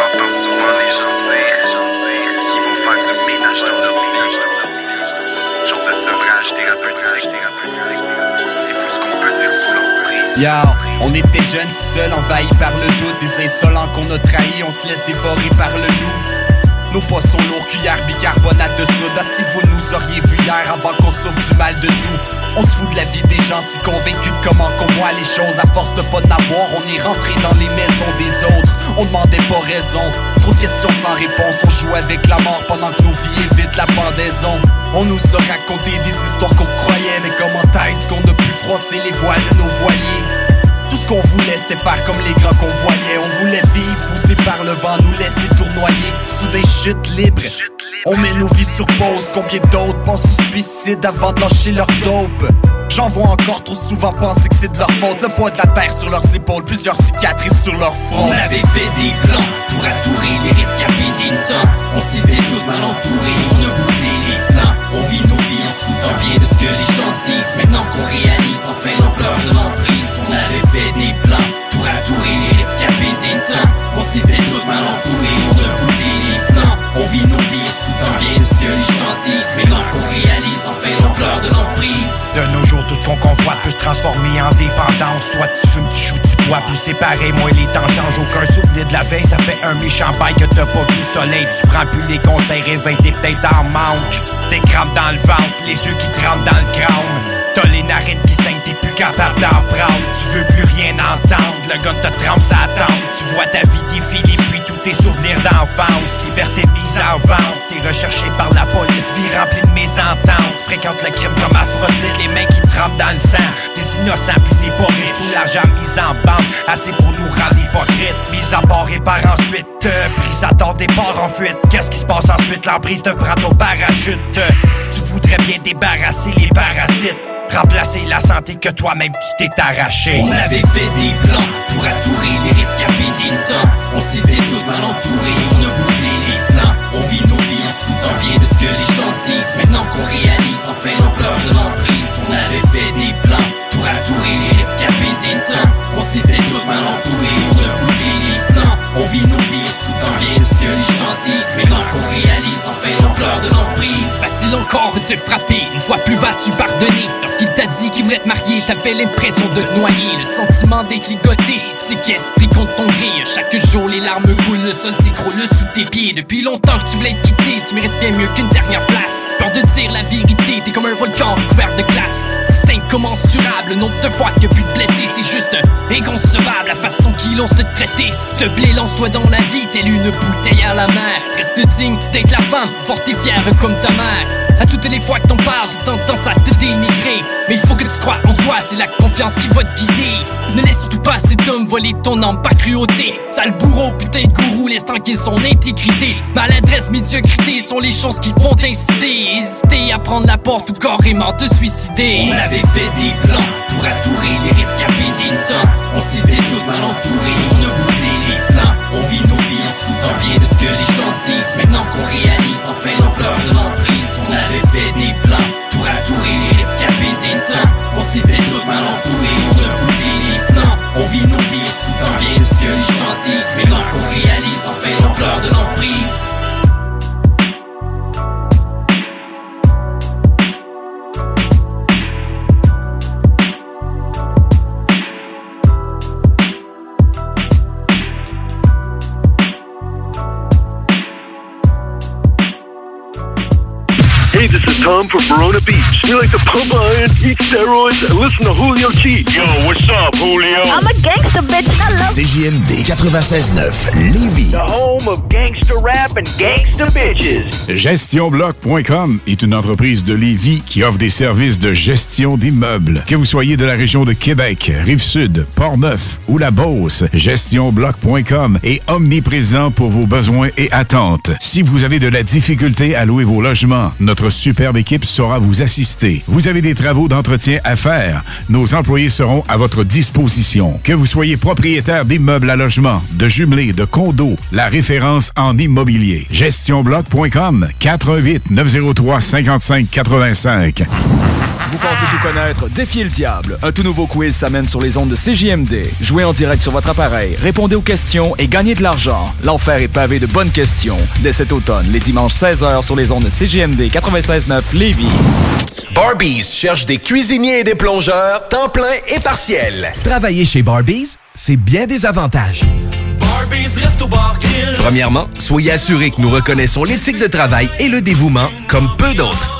entend souvent les gens dire qu'ils vont faire du ménage dans leur vie. Genre de sevrage thérapeutique. C'est fou ce qu'on peut dire sous l'emprise. Yo, on était jeunes, seuls, envahis par le doute Des insolents qu'on a trahis, on se laisse dévorer par le loup nos poissons lourds, cuillère, bicarbonate de soda. Si vous nous auriez vu hier avant qu'on souffre du mal de tout On se fout de la vie des gens, si convaincus de comment qu'on voit les choses. À force de pas n'avoir, on est rentré dans les maisons des autres. On demandait pas raison, trop de questions sans réponse. On joue avec la mort pendant que nos vies évitent la pendaison. On nous a raconté des histoires qu'on croyait Mais comment est-ce qu'on a pu froisser les voiles de nos voiliers? Qu'on voulait c'était faire comme les grands qu'on voyait. On voulait vivre, poussé par le vent, nous laisser tournoyer Sous des chutes libres. On met nos vies sur pause, combien d'autres pensent au suicide avant de leur dope? J'en vois encore trop souvent penser que c'est de leur faute. Le poids de la terre sur leurs épaules, plusieurs cicatrices sur leur front. On avait fait des plans pour attourer les rescapés des temps. On s'était tous mal entourés, on a bougé les On vit nos en bien de ce que les gens disent Maintenant qu'on réalise enfin l'ampleur de l'emprise On avait fait des plans pour attourer les rescapés des temps On s'était tous mal entourés, on a bougé les flancs On vit nos vies en se foutant bien de ce que les gens disent Maintenant qu'on réalise enfin l'ampleur de l'emprise De nos jours, tout ce qu'on convoite peut se transformer en dépendance. Soit tu fumes, tu joues, tu bois, plus séparé, moins les temps changent. Aucun souvenir de la veille, ça fait un méchant bail que t'as pas vu le soleil. Tu prends plus les conseils, réveille, t'es peut-être en manque. Des crampes dans le ventre, les yeux qui tremblent dans le crâne. T'as les narines qui saignent, t'es plus capable d'en prendre. Tu veux plus rien entendre, le gars te trempe sa tente. Tu vois ta vie défiler, puis tous tes souvenirs d'enfance. Liberté mise en vente, t'es recherché par la police, vie remplie de mésententes. Fréquente le crime comme Aphrodite, les mains qui trempent dans le sang. Innocents pas riches, tout l'argent mis en banque. Assez pour nous rendre hypocrites, mis à part et par ensuite. Euh, prise à tort, départ en fuite. Qu'est-ce qui se passe ensuite? L'emprise te prend ton parachute. Euh, tu voudrais bien débarrasser les parasites. Remplacer la santé que toi-même tu t'es arraché. On avait fait des plans pour attourer les rescapés des temps. On s'était tous mal entourés, on a bougé les flancs. On vit nos vies en foutant bien de ce que les gens disent. Maintenant qu'on réalise enfin l'ampleur de l'emprise, on avait fait des plans On s'était tous mal entourés, on a bougé les. On vit nos vies bien de ce que les gens disent. Maintenant qu'on réalise enfin l'ampleur de l'emprise. Va-t-il encore te frapper Une fois plus vas-tu pardonner Lorsqu'il t'a dit qu'il voulait te marier T'avais l'impression de te noyer. Le sentiment d'écligoter Séquestré contre ton gré Chaque jour les larmes coulent Le sol s'écroule sous tes pieds. Depuis longtemps que tu voulais te quitter Tu mérites bien mieux qu'une dernière place. Peur de dire la vérité T'es comme un volcan couvert de glace Incommensurable. Le nombre de fois que pu te blesser C'est juste inconcevable. La façon qu'ils ont se traiter S'il te plaît lance-toi dans la vie. Telle une bouteille à la mer. Reste digne d'être la femme Forte fière comme ta mère à toutes les fois que t'en parles, t'as tendance à te dénigrer. Mais il faut que tu crois en toi, c'est la confiance qui va te guider. Ne laisse surtout pas cet homme voler ton âme, pas cruauté. Sale bourreau, putain de gourou, laisse tranquille son intégrité. Maladresse, médiocrité sont les choses qui vont t'inciter. Hésiter à prendre la porte ou carrément te suicider. On avait fait des plans pour attourer les rescapés des temps. On s'était tous mal entourés, on a bougé les flancs. On vit nos bien de ce que les gens disent. Maintenant qu'on réalise enfin l'ampleur de l'emprise, on avait fait des plans pour attourer les to pump iron, eat steroids, and listen to Julio G. Yo, what's up, Julio? I'm a gangster, bitch. Hello. CJMD 96.9 Lévis. The home of gangster rap and gangster bitches. GestionBloc.com est une entreprise de Lévis qui offre des services de gestion d'immeubles. Que vous soyez de la région de Québec, Rive-Sud, Port-Neuf ou la Beauce, GestionBloc.com est omniprésent pour vos besoins et attentes. Si vous avez de la difficulté à louer vos logements, notre superbe équipe saura vous assister. Vous avez des travaux d'entretien à faire, nos employés seront à votre disposition. Que vous soyez propriétaire d'immeubles à logement, de jumelés, de condos, la référence en immobilier. GestionBloc.com 418 903 55 85. Vous pensez tout connaître? Défiez le diable. Un tout nouveau quiz s'amène sur les ondes de CJMD. Jouez en direct sur votre appareil, répondez aux questions et gagnez de l'argent. L'enfer est pavé de bonnes questions. Dès cet automne, les dimanches 16h sur les ondes de CJMD 96.9 Lévis. Barbies cherche des cuisiniers et des plongeurs, temps plein et partiel. Travailler chez Barbies, c'est bien des avantages. Premièrement, soyez assurés que nous reconnaissons l'éthique de travail et le dévouement comme peu d'autres.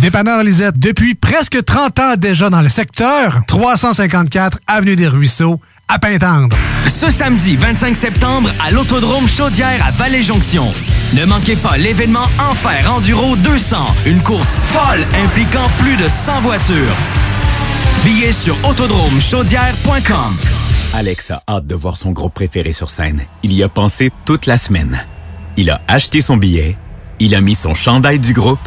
Dépanneur Lisette, depuis presque 30 ans déjà dans le secteur, 354 Avenue des Ruisseaux, à Pintendre. Ce samedi 25 septembre à l'Autodrome Chaudière à Vallée-Jonction. Ne manquez pas l'événement Enfer Enduro 200, une course folle impliquant plus de 100 voitures. Billets sur autodromechaudière.com. Alex a hâte de voir son groupe préféré sur scène. Il y a pensé toute la semaine. Il a acheté son billet, il a mis son chandail du groupe,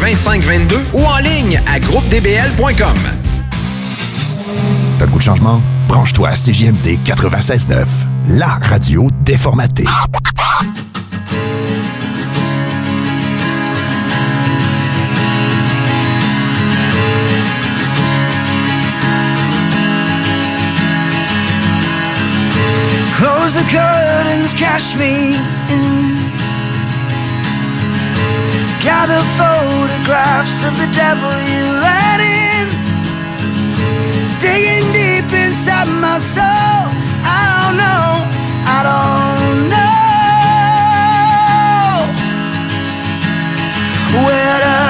2522 ou en ligne à groupedbl.com. T'as le goût de changement? Branche-toi à CJMD 96.9, la radio déformatée. Close the curtains, cash me in. Gather photographs of the devil you let in. Digging deep inside my soul. I don't know, I don't know where to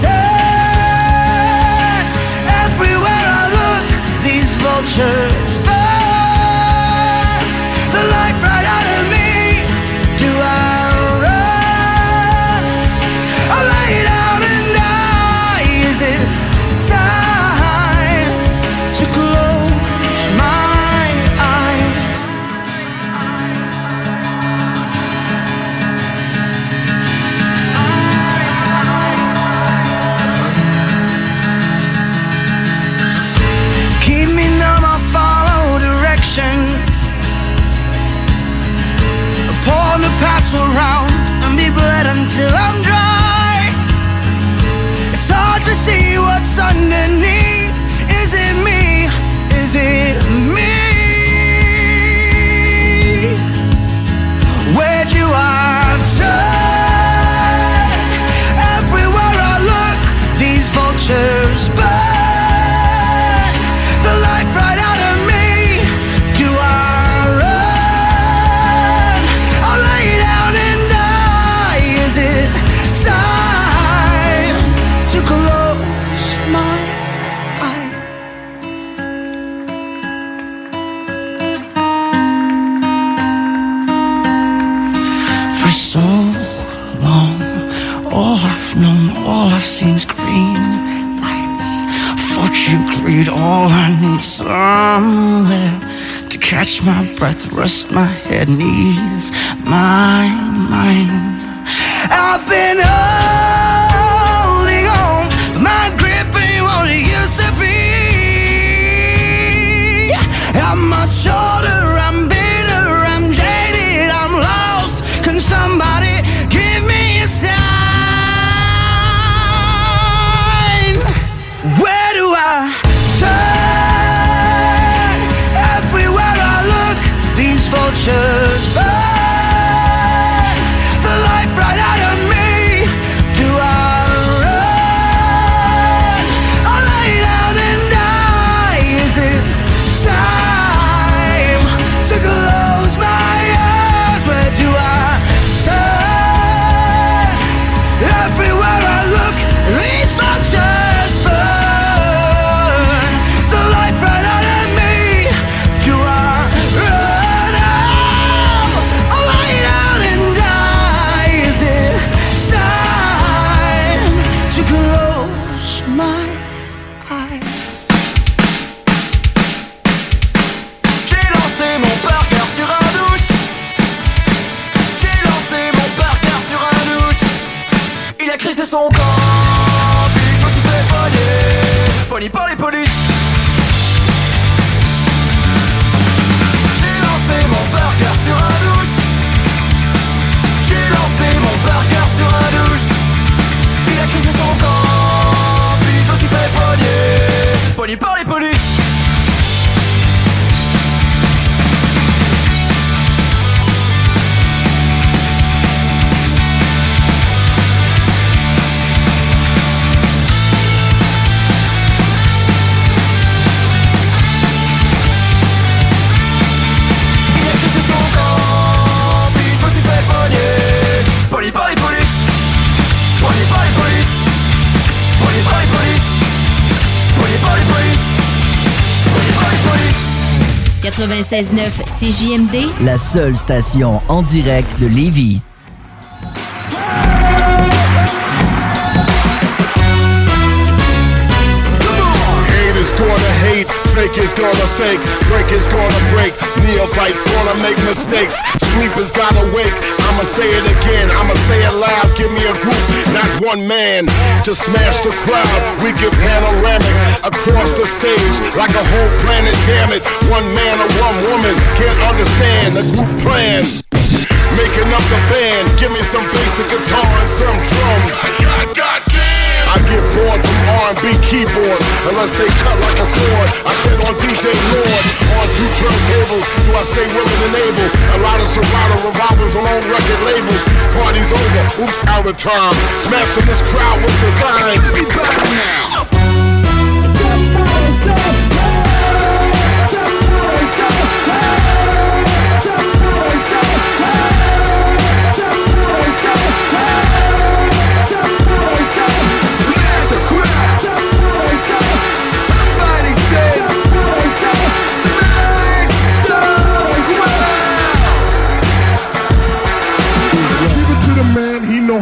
turn. Everywhere I look, these vultures All I need somewhere to catch my breath, rest my head, knees, my mind. I've been holding 96.9 CJMD, La seule station en direct de Lévis. Haters gonna hate, fake is gonna fake, break is gonna break, neophytes gonna make mistakes, sleepers gotta wake. I'ma say it again, I'ma say it loud. Give me a group, not one man, to smash the crowd. We get panoramic across the stage like a whole planet. Damn it, one man or one woman can't understand the group plan. Making up the band, give me some basic guitar and some drums. I get bored from R&B keyboards unless they cut like a sword. I bet on DJ Lord on two turntables. Do I say willing and able? A lot of Serato revolvers on record labels. Party's over. Oops, out of time. Smashing this crowd with design. Be back now.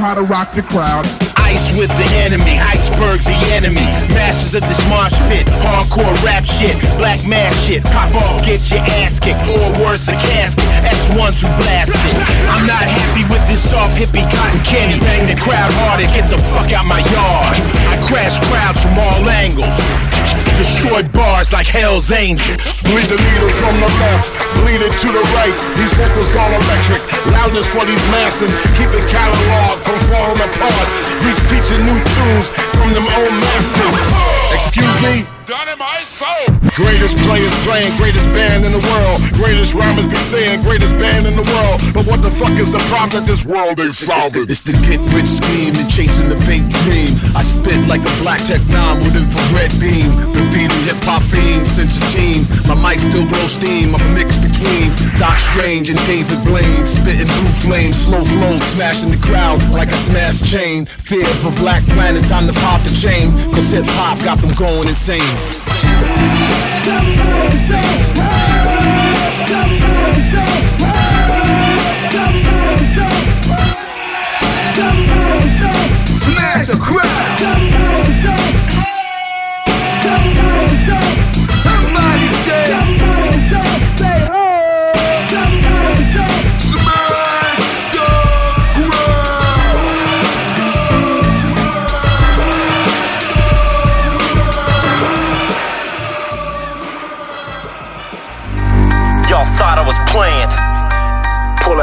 How to rock the crowd. Ice with the enemy, icebergs the enemy. Masters of this marsh pit, hardcore rap shit, black mass shit. Pop off, get your ass kicked, or worse, a casket. S1s who blast it. I'm not happy with this soft hippie cotton candy. Bang the crowd hard and get the fuck out my yard. I crash crowds from all angles. Destroy bars like Hell's Angels. Bleed the needle from the left, bleed it to the right. These vocals gone electric. Loudness for these masses, keep it catalog from falling apart. Reach teaching new tunes from them old masters. Excuse me? Greatest players playing, greatest band in the world. Greatest rhymers be saying, greatest band in the world. But what the fuck is the problem that this world ain't solving? It's the get rich scheme and chasing the fake dream. I spit like a black tech nine with infrared beam. Been feeding hip hop fiend since a teen. My mic still blow steam. I'm a mix between Doc Strange and David Blaine. Spitting blue flames, slow flow, smashing the crowd like a smash chain. Fear for Black Planet, time to pop the chain. Cause hip hop got them going insane. Smash the crowd!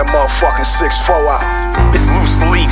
That motherfucking 6-4 out. It's loose leaf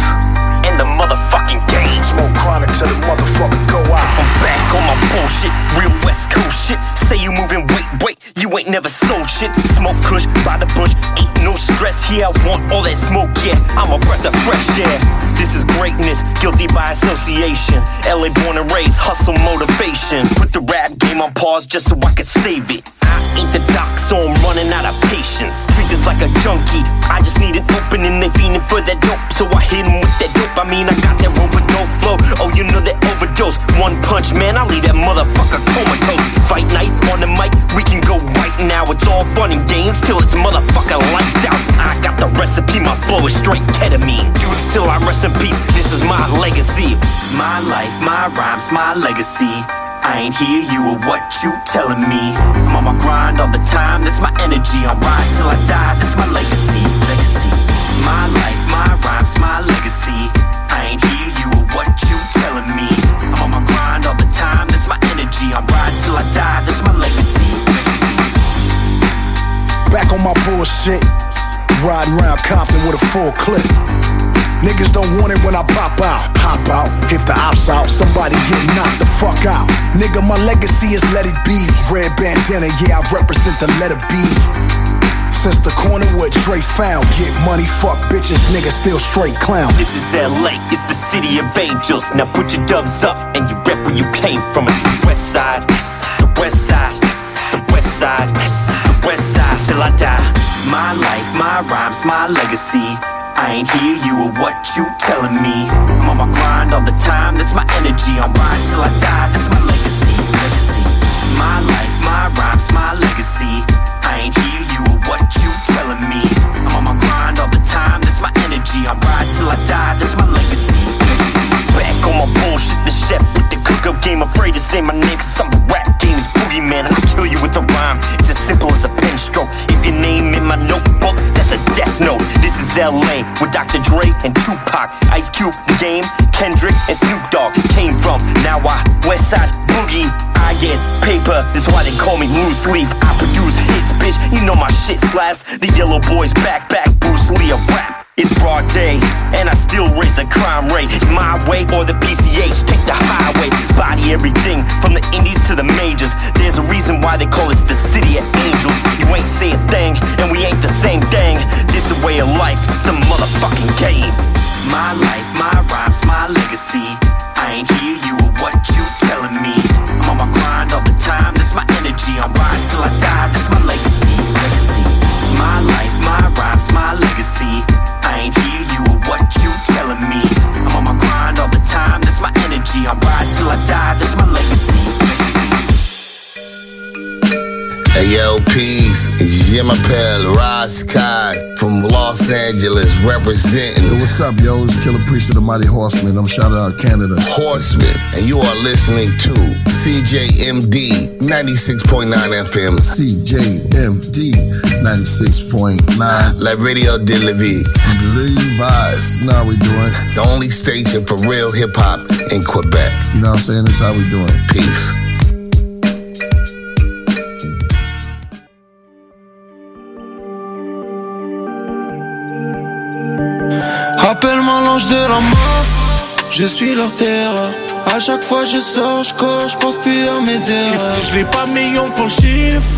in the motherfucking game. Smoke chronic till the motherfucker go out. I'm back on my bullshit, real West Coast shit. Say you moving weight, wait, you ain't never sold shit. Smoke kush by the bush, ain't no stress here. I want all that smoke, yeah. I'm a breath of fresh air. This is greatness, guilty by association. LA born and raised, hustle motivation. Put the rap game on pause just so I can save it. I ain't the doc, so I'm running out of patience. Treat this like a junkie. I just need an opening, they fiending for that dope. So I hit 'em with that dope. I mean, I got that rope with dope flow. Oh, you know that overdose. One punch, man, I leave that motherfucker comatose. Fight night on the mic, we can go right now. It's all fun and games till it's motherfucker lights out. I got the recipe, my flow is straight ketamine. This till I rest in peace. This is my legacy. My life, my rhymes, my legacy. I ain't hear you or what you telling me. I'm on my grind all the time, that's my energy. I'm ride till I die, that's my legacy. Legacy. My life, my rhymes, my legacy. I ain't hear you or what you telling me. Energy. I'm ride till I die, that's my legacy. Back on my bullshit. Riding around Compton with a full clip. Niggas don't want it when I pop out. Hop out, if the ops out, somebody get knocked the fuck out. Nigga, my legacy is let it be. Red bandana, yeah, I represent the letter B. Since the corner where Dre found, get money, fuck bitches, nigga still straight clown. This is LA, it's the city of angels. Now put your dubs up and you rep where you came from. It's the west side, the west side, the west side, the west side till I die. My life, my rhymes, my legacy. I ain't hear you or what you telling me. I'm on my grind all the time, that's my energy. I'm ride till I die, that's my legacy. legacy. My life, my rhymes, my legacy. I ain't hear you or what you telling me. I'm on my grind all the time, that's my energy. I ride till I die, that's my legacy. Back on my bullshit, the chef with the cook-up game. Afraid to say my name, cause I'm the rap game's boogeyman. And I kill you with a rhyme. It's as simple as a pen stroke. If your name in my notebook, that's a death note. This is LA with Dr. Dre and Tupac. Ice Cube, the game, Kendrick and Snoop Dogg came from. Now I Westside Boogie. I get paper, that's why they call me loose leaf. I produce bitch. You know my shit slaps. The yellow boys back, back, Bruce Lee a rap. It's broad day, and I still raise the crime rate. It's my way or the PCH, take the highway. Body everything, from the indies to the majors. There's a reason why they call us the city of angels. You ain't say a thing, and we ain't the same thing. This a way of life, it's the motherfucking game. Representing. Yo, what's up, yo? It's Killer Priest of the Mighty Horseman. I'm shouting out Canada. Horseman, and you are listening to CJMD 96.9 FM. CJMD 96.9. La Radio de la Vie. Levi's. Now we doing. The only station for real hip hop in Quebec. You know what I'm saying? That's how we doing. Peace. Je suis leur terreur. À chaque fois je sors, je cours, je pense plus à mes erreurs. Je l'ai pas million pour le chiffre.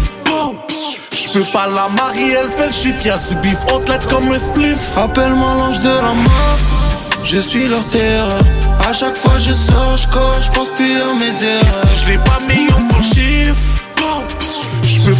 Je peux pas la marier, elle fait le chiffre. Y'a du bif, on te l'aide comme un spliff. Appelle-moi l'ange de la mort, je suis leur terreur. À chaque fois je sors, je cours, je pense plus à mes erreurs. Je l'ai pas million pour le chiffre.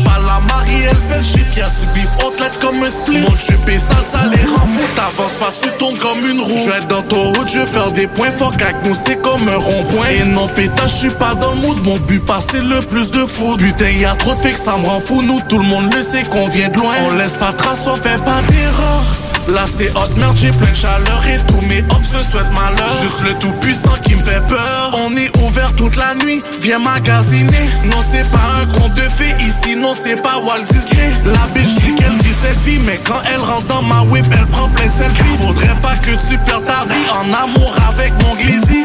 Pas la marier, elle fait le chiffre. Y'a du bif, on te comme un split. Mon chip est sale, ça les rend fous. T'avances pas, tu tournes comme une roue. Je vais être dans ton route, je vais faire des points. Fuck avec nous, c'est comme un rond-point. Et non, pétage, je suis pas dans le mood. Mon but, passer le plus de foot. Putain, y'a trop de que ça me rend fou. Nous, tout le monde le sait qu'on vient de loin. On laisse pas trace, on fait pas d'erreur. Là c'est hot, merde, j'ai plein de chaleur et tous mes hops me souhaitent malheur. Juste le tout puissant qui me fait peur. On est ouvert toute la nuit, viens magasiner. Non, c'est pas un conte de fées ici, non, c'est pas Walt Disney. La bitch dit qu'elle vit cette vie, mais quand elle rentre dans ma whip, elle prend plein de selfies. Faudrait pas que tu perdes ta vie en amour avec mon glizzy.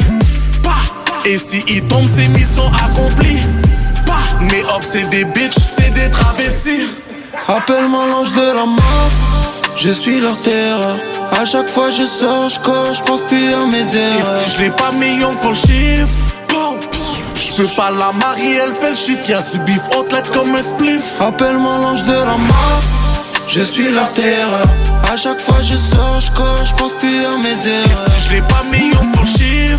Et si il tombe, c'est mission accomplie. Bah. Mes hops, c'est des bitches, c'est des travestis. Appelle-moi l'ange de la mort, je suis leur terreur. À chaque fois je sors, je coche, je pense plus à mes erreurs. Et si je l'ai pas million pour le chiffre, je peux pas la marier, elle fait le chiffre. Y'a du bif, haute comme un spliff. Appelle-moi l'ange de la mort, je suis leur terreur. À chaque fois je sors, je coche, je pense plus à mes erreurs. Et si je l'ai pas million pour le chiffre,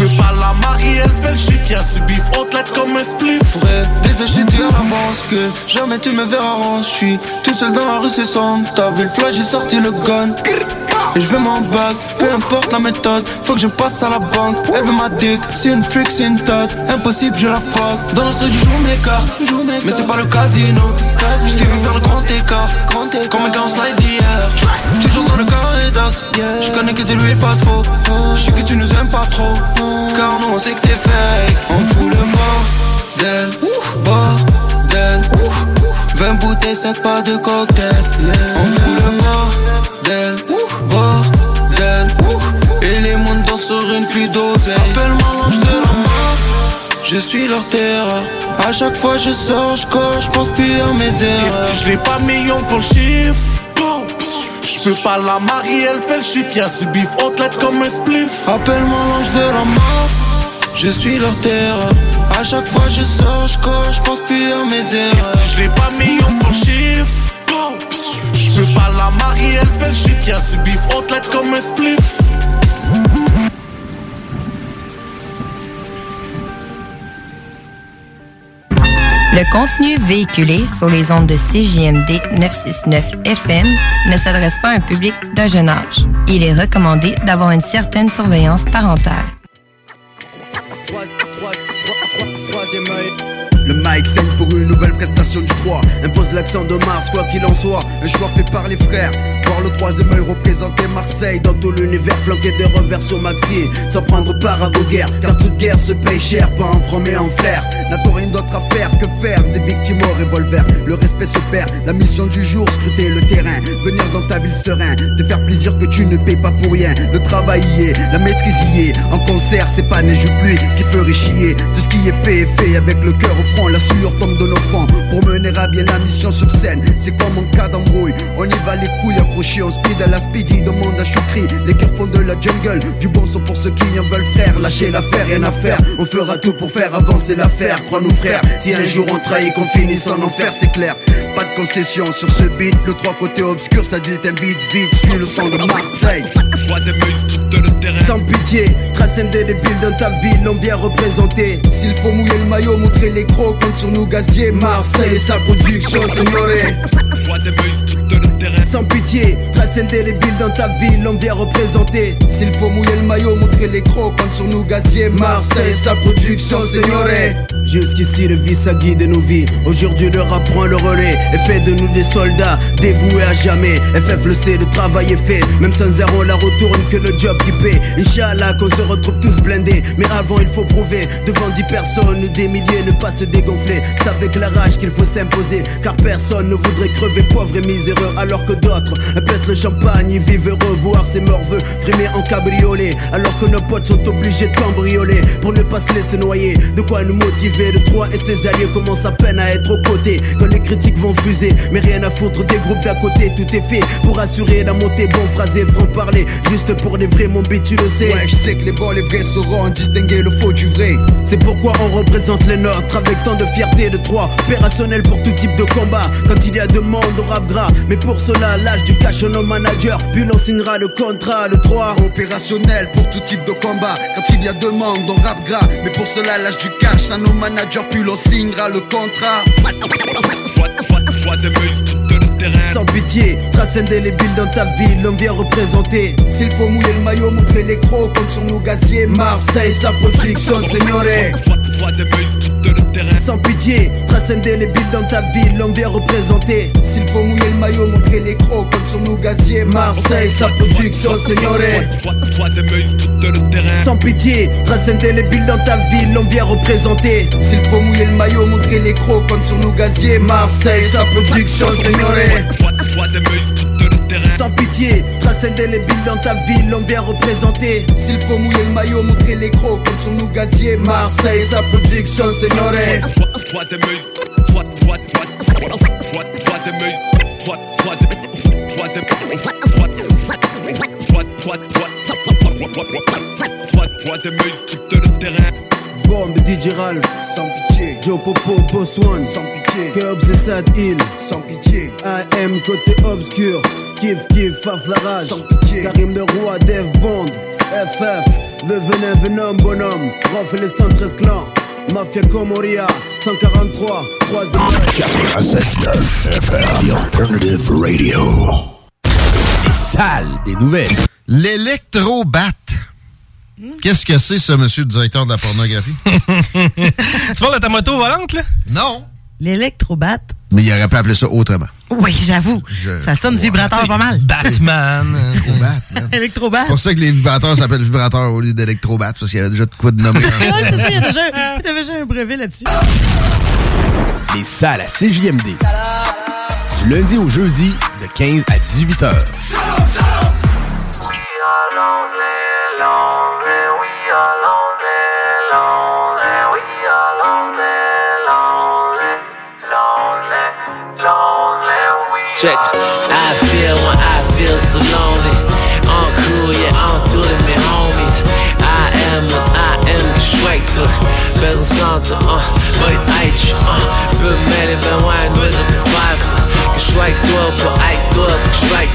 je peux pas la marier, elle fait le chiffre. Y'a du bif, haute comme un spliff. Frère, déjà je dit à l'avance que jamais tu me verras en suis tout seul dans la rue, c'est sombre. T'as vu le flash, j'ai sorti le gun. Et je veux mon bac, peu importe la méthode, faut que je passe à la banque. Elle veut ma dick, c'est une freak, c'est une tote. Impossible, je la fuck. Dans l'instant, je joue mes cartes, mais c'est pas le casino. Je t'ai vu faire le grand écart, comme un gars en slide d'hier. Toujours dans le carré d'as, je connais que t'es lui pas trop. Je sais que tu nous aimes pas trop, car nous on sait que t'es fake. On fout le bordel, bordel. 20 bouteilles, 5 pas de cocktail. On fout le bordel, bordel. Et les mondes dansent sur une pluie d'oseille. Appelle-moi l'ange de la mort, je suis leur terreur. À chaque fois je sors, je coche, je pense plus à mes erreurs. Et si je l'ai pas million pour le chiffre, je peux pas la marier, elle fait le chiffre. Y'a du bif, haute comme un spliff. Appelle-moi l'ange de la mort, je suis leur terreur. À chaque fois je sors, je je pense plus à mes erreurs. Si je l'ai pas million pour le chiffre, je peux pas la marier, elle fait le chiffre. Y'a du bif, haute comme un spliff. Le contenu véhiculé sur les ondes de CJMD 969 FM ne s'adresse pas à un public d'un jeune âge. Il est recommandé d'avoir une certaine surveillance parentale. Le mic saigne pour une nouvelle prestation du 3 Impose l'accent de Mars, quoi qu'il en soit. Un choix fait par les frères. Voir le troisième œil représenter Marseille Dans tout l'univers flanqué de revers sur Maxi Sans prendre part à vos guerres Car toute guerre se paye cher, pas en franc mais en flair N'a-t-on rien d'autre à faire que faire Des victimes au revolver. Le respect se perd, la mission du jour Scruter le terrain, venir dans ta ville serein Te faire plaisir que tu ne payes pas pour rien. Le travail y est, la maîtrise y est. En concert c'est pas neige ou pluie qui ferait chier. Tout ce qui est fait est fait avec le cœur au front La sueur tombe de nos fronts Pour mener à bien la mission sur scène C'est comme en cas d'embrouille. On y va les couilles accrochées en speed à la speedy Demande à Choukri. Les cœurs font de la jungle Du bon son pour ceux qui en veulent frère Lâchez l'affaire, rien à faire. On fera tout pour faire avancer l'affaire. Crois-nous frère Si un jour on trahit qu'on finisse en enfer c'est clair. Pas de concession sur ce beat. Le trois côtés obscurs ça dit t'invite vite Suis le son de Marseille. Sans pitié, transcender des billes dans ta ville, on vient représenter. S'il faut mouiller le maillot, montrer les crocs Compte sur nous gazier, Marseille et sa production, signoré sans pitié, transcender les billes dans ta ville, on vient représenter. S'il faut mouiller le maillot, montrer les crocs, compte sur nous gazier, Marseille, sa production, signoré. Jusqu'ici, le vice a guidé nos vies. Aujourd'hui, le rap prend le relais et fait de nous des soldats dévoués à jamais. FF le sait, le travail est fait. Même sans zéro, la retourne que le job qui paie. Inch'Allah, qu'on se retrouve tous blindés. Mais avant, il faut prouver devant dix personnes ou des milliers, ne pas se dégonfler. C'est avec la rage qu'il faut s'imposer. Car personne ne voudrait crever pauvre et miséreux alors que d'autres pètent le champagne, ils vivent heureux, voir ses morveux frimer en cabriolet. Alors que nos potes sont obligés de cambrioler pour ne pas se laisser noyer. De quoi nous motiver Le 3 et ses alliés commencent à peine à être aux côtés. Quand les critiques vont fuser, mais rien à foutre des groupes d'à côté. Tout est fait pour assurer la montée, bon phrasé, franc parler. Juste pour les vrais, mon bit, tu le sais. Ouais, je sais que les bons, les vrais sauront distinguer le faux du vrai. C'est pourquoi on représente les nôtres avec tant de fierté de trois. Opérationnel pour tout type de combat. Quand il y a demande au rap gras. Mais pour cela, l'âge du cash nos managers. Puis l'on signera le contrat, le 3. Opérationnel pour tout type de combat. Quand il y a demande, on rap gras. Mais pour cela, l'âge du cash à nos managers. Puis l'on signera le contrat. Sans pitié, transcender les billes dans ta ville, on vient représenter. S'il faut mouiller le maillot, montrer les crocs, compte sur nos gaziers. Marseille, sa production, signoré. Sans pitié, transcender les billes dans ta ville, on vient représenter. S'il faut mouiller le maillot, montrer les crocs, compte sur nos gaziers. Marseille, sa production, signoré. Sans pitié, transcender les billes dans ta ville, on vient représenter. S'il faut mouiller le maillot, montrer les crocs, compte sur nos gaziers. Marseille, sa production, Sans pitié, transcender les billes dans ta ville, on vient représenter. S'il faut mouiller le maillot, montrer les crocs, comme sur nous gaziers. Marseille, sa production, signoré. Trois, trois, trois, trois, troisième œil. Trois, troisième, troisième, trois, trois, trois, trois, troisième œil, le terrain. Bombe DJ Ralph, sans pitié. Joe Popo, Boss One, sans pitié. Curbs et Sad Hill, sans pitié. AM côté obscur, Kif Kif, Faf la rage, sans pitié. Karim le roi, Dev Bond, FF, le venin Venom bonhomme. Rof et les 113 clans, Mafia Comoria, 143, 3 96.9 FM, The Alternative Radio. Les salles des nouvelles. L'électrobat. Qu'est-ce que c'est, ça, monsieur le directeur de la pornographie? tu parles de ta moto volante, là? Non. L'électrobat. Mais il aurait pu appeler ça autrement. Oui, j'avoue. Ça sonne vibrateur pas mal. Batman. Électrobat. C'est pour ça que les vibrateurs s'appellent vibrateurs au lieu d'électrobat, parce qu'il y avait déjà de quoi de nommer. ouais, c'est ça, il y a déjà, il y avait déjà un brevet là-dessus. Les salles à CJMD. Du lundi au jeudi, de 15 à 18 heures. Check. I feel when I feel so lonely. On cool, yeah, the me homies. I am I am. Bellen Sante, uh, nooit eitje, uh.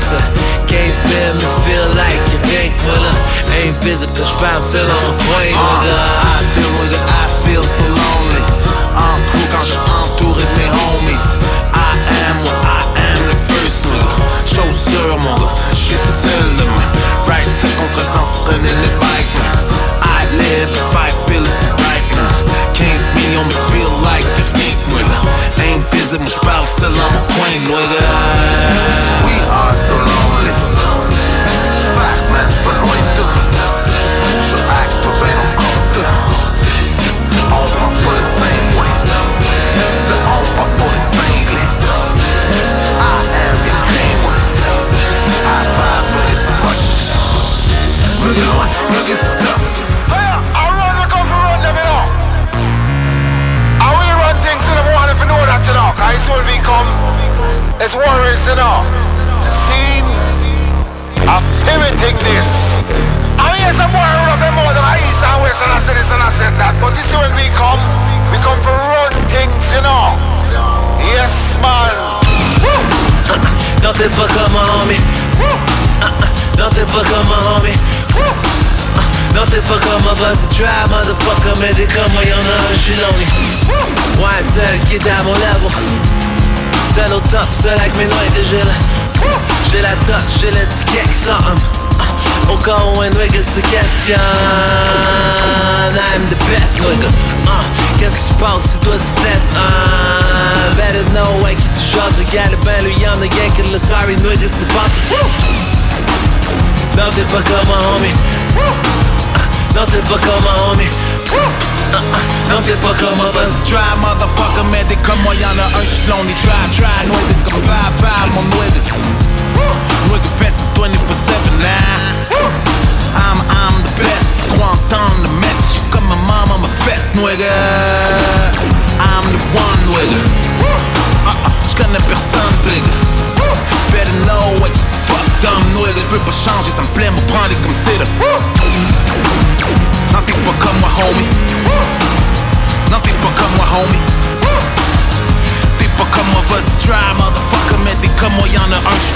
Ze. Can't me feel like you think, nigga. Ain't physical spouse, still on point, nigga. I feel, I feel so lonely. En crew quand je entouré de mes Chausseur, mon gars, j'suis tout seul de même. Right, c'est contre sens, prenez les bike, man. I live if I feel it's right, man. 15 millions me feel like the rien que moi, là. Moi j'parle seul dans mon coin, nigga. We are so lonely. Fact, man, j'pas loin d'eux. Je acte, ben on pense pas le same. Le on pense le same I come for run things in the morning it's when we come, you know. This. I mean, some them I said this and I said that. But you see when we come, we come for you know. Yes, man. T'es pas comme un homie Uh, uh. Non t'es pas comme homie Non t'es pas comme un boss trap motherfucker Mais t'es comme moi y'en a un j'suis lonely Ouais seul qui est à mon level. Seul au top, seul avec mes noix de J'ai la touch, j'ai l'étiquette qui uh, Au cas où un nigga se questionne. I'm the best nigga. Uh, Qu'est-ce qui se passe si toi tu Better know ouais qui tu chantes Regarde ben lui y'en a rien que le sorry nigga Non t'es pas comme un homie. T'es pas comme un homie. T'es pas comme un boss Try motherfucker, mais t'es comme moi, y'en a un, j'suis lonely Try, try, nueve comme bye bye, mon nueve Nueve fest 24-7 now I'm, I'm the best, le message J'suis comme ma maman m'a fait, nueve I'm the one, nueve uh-uh, J'connais personne, big Better know what you fuck dumb, nueve J'peux pas changer, ça me plaît, me prendre comme c'est Non t'es pas comme moi, homie. Non t'es pas comme moi, homie. T'es pas comme moi, vas-y try, motherfucker Mais t'es comme moi, y'en a un, j'suis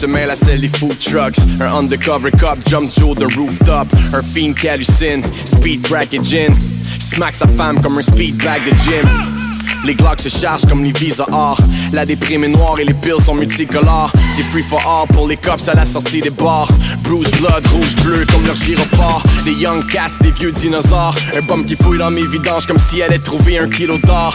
De la gasoline se mêle à celle des food trucks. Un undercover cop jump du haut d'un rooftop. Un fiend qui hallucine, speed crack et gin. Smack sa femme comme un speed bag de gym. Les Glocks se chargent comme les visas or. La déprime est noire et les pills sont multicolores. C'est free for all pour les cops à la sortie des bars. Bruce blood, rouge, bleu comme leur gyrophare Des young cats, des vieux dinosaures. Un bum qui fouille dans mes vidanges comme si elle allait trouver un kilo d'or.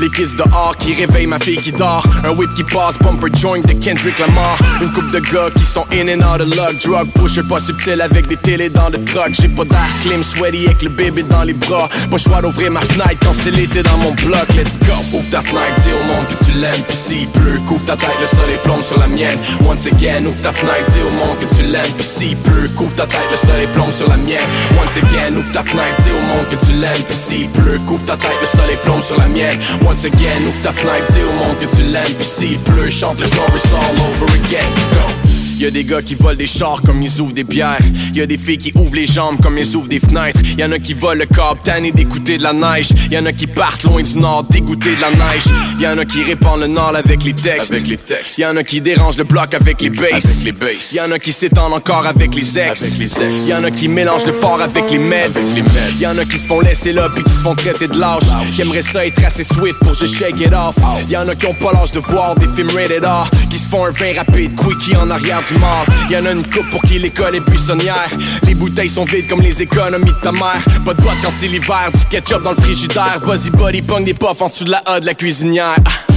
Les kids dehors qui réveillent ma fille qui dort. Un whip qui passe, bumper joint de Kendrick Lamar. Une coupe de gars qui sont in and out of luck. Drug pusher pas subtil avec des télés dans le truck. J'ai pas d'air clim, sweaty avec le bébé dans les bras. Pas choix d'ouvrir ma fenêtre quand c'est l'été dans mon bloc. Let's go, ouvre ta fenêtre, dis au monde que tu l'aimes. Puis s'il pleut, couvre ta tête, le soleil plombe sur la mienne. Once again, ouvre ta fenêtre, dis au monde que tu l'aimes. Puis s'il pleut, couvre ta tête, le soleil plombe sur la mienne. Once again, ouvre ta fenêtre, dis au monde que tu l'aimes. Puis s'il pleut, couvre ta tête, le soleil plombe sur la mienne. Once again, ouvre ta fenêtre, dis au monde que tu l'aimes. Puis s'il pleut, chante le chorus all over again. Go Y'a des gars qui volent des chars comme ils ouvrent des bières. Y'a des filles qui ouvrent les jambes comme ils ouvrent des fenêtres. Y'en a qui volent le câble tanné d'écouter de la neige. Y'en a qui partent loin du nord dégoûtés de la neige. Y'en a qui répandent le nord avec les textes. Avec les textes. Y'en a qui dérangent le bloc avec les basses. Avec les basses. Y'en a qui s'étendent encore avec les ex. Avec les ex. Y'en a qui mélangent le fort avec les meds. Avec les meds. Y'en a qui se font laisser là puis qui se font traiter de lâche. Qui aimeraient ça être assez swift pour juste shake it off. Y'en a qui ont pas l'âge de voir des films rated R. Qui se font un vin rapide, quickie en arrière du mort. Y'en a une coupe pour qui l'école est buissonnière. Les bouteilles sont vides comme les économies de ta mère. Pas de boîte quand c'est l'hiver, du ketchup dans le frigidaire. Vas-y, body pong des puffs en dessous de la A de la cuisinière. Ah.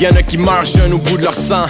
Y'en a qui meurent jeunes au bout de leur sang.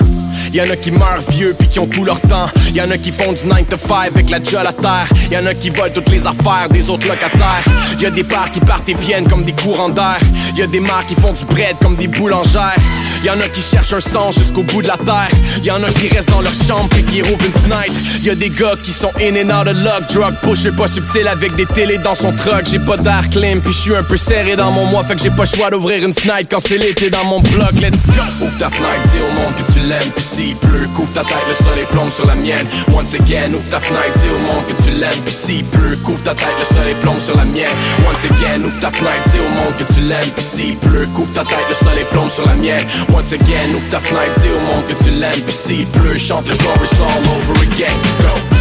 Y'en a qui meurent vieux puis qui ont tout leur temps. Y'en a qui font du 9 to 5 avec la jolle à terre. Y'en a qui volent toutes les affaires des autres locataires. Y'a des bars qui partent et viennent comme des courants d'air. Y'a des mères qui font du bread comme des boulangères. Y'en a qui cherchent un sang jusqu'au bout de la terre. Y'en a qui restent dans leur chambre et qui rouvrent une fenêtre. Y'a des gars qui sont in and out of luck. Drug pusher pas subtil avec des télés dans son truck. J'ai pas d'air clean puis je suis un peu serré dans mon mois. Fait que j'ai pas choix d'ouvrir une fenêtre quand c'est l'été dans mon bloc. Let's go! Ouvre ta fenêtre, dis au monde que tu l'aimes. Puis s'il pleut, couvre ta tête, le soleil plombe sur la mienne. Once again, ouvre ta fenêtre, dis au monde que tu l'aimes. Puis s'il pleut, couvre ta tête, le soleil plombe sur la mienne. Once again, ouvre ta fenêtre, dis au monde que tu l'aimes. Puis s'il pleut, couvre ta tête, le soleil plombe sur la mienne. Once again, ouvre ta fenêtre, dis au monde que tu l'aimes. Puis s'il pleut, chante le chorus all over again. Go!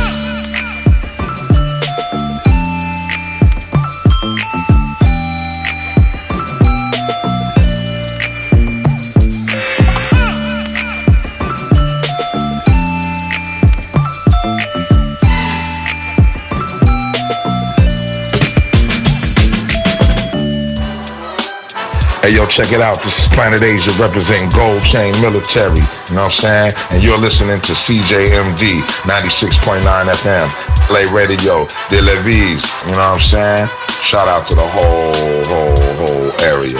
Hey, yo, check it out. This is Planet Asia representing Gold Chain Military. You know what I'm saying? And you're listening to CJMD 96.9 FM. Play Radio, De Levis. You know what I'm saying? Shout out to the whole, whole, whole area.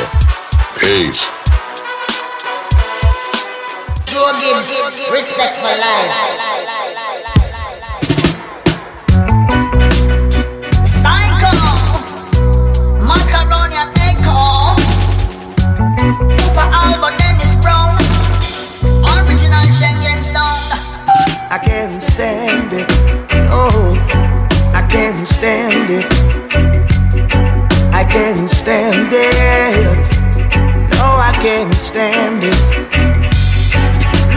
Peace. Joe Gibbs, respect for life. Stand it. I can't stand it. No, I can't stand it.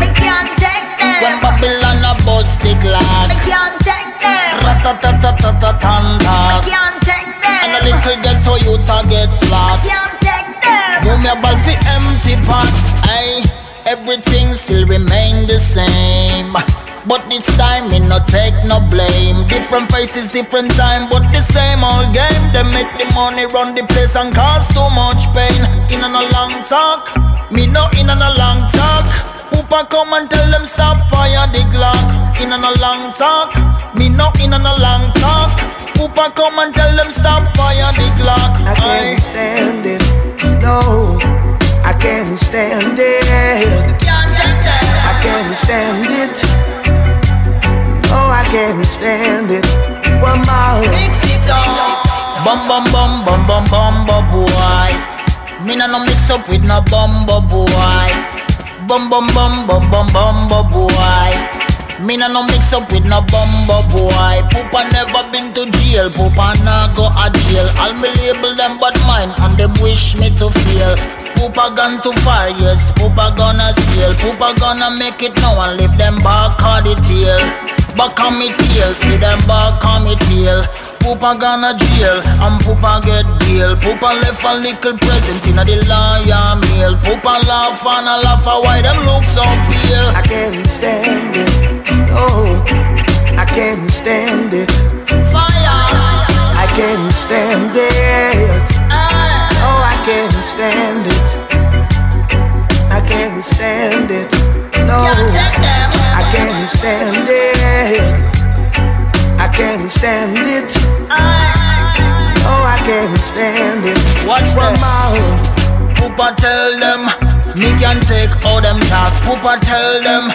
Me can't take them. When Babylon a bust the Me can't take them. Ratatatatata Me can't take them. And a little get so youths a get flat Can't take them. Move me a ball fi empty pot Aye, everything still remain the same but this time me no take no blame. Different faces, different time But the same old game. They make the money run the place And cause too much pain. In and a long talk Me no in and a long talk. Poopa come and tell them stop fire the Glock. In and a long talk Me no in and a long talk. Poopa come and tell them stop fire the Glock. I can't stand it. No, I can't stand it. I can't stand it. No, I can't stand it. One more. Mix it up. Bum bum bum bum bum bum boy. Me no no mix up with no bumbo boy. Bum bum bum bum bum bum boy. Me no no mix up with no bumbo boy. Poopa never been to jail. Poopa nah go a jail. All me label them but mine and them wish me to fail. Poopa gone too far, yes. Poopa gonna steal. Poopa gonna make it now and leave them back on the tail. Back on me tail, see them back on me tail. Poopa gonna jail and Poopa get bail. Poopa left a little present in the lion mail. Poopa laugh and a laugh a why them look so pale. I can't stand it. No, I can't stand it. Fire. I can't stand it. No, I can't stand it. I can't stand it. No, I can't stand it. I can't stand it. Oh, I can't stand it. Watch One this. mouth. Poopa tell them me can take all them talk. Poopa tell them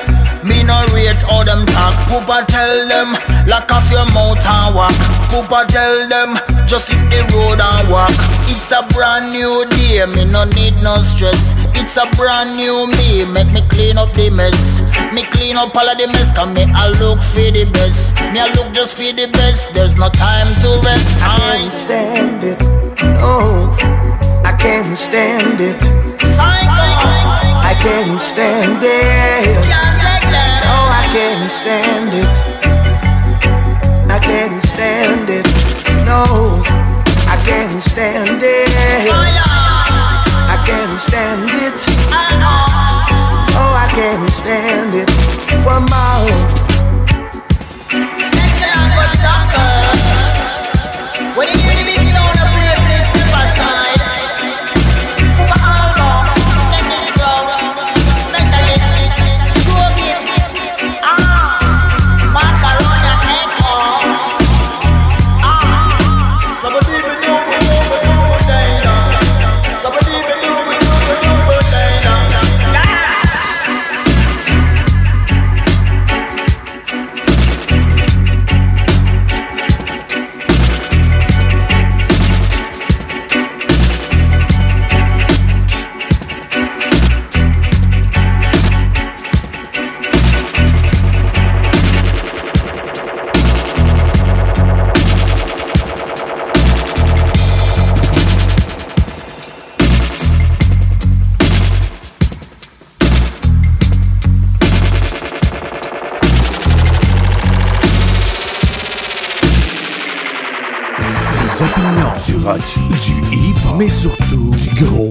me no rate all them talk. Poopa tell them lock off your mouth and walk. Poopa tell them just hit the road and walk. It's a brand new day, me no need no stress. It's a brand new me, make me clean up the mess. Me clean up all of the mess, cause me I look for the best. Me I look just for the best. There's no time to rest. I can't stand it. No, I can't stand it. I can't stand it. Can't stand it. I can't stand it. No, I can't stand it. I can't stand it. Oh, I can't stand it. One more. Gros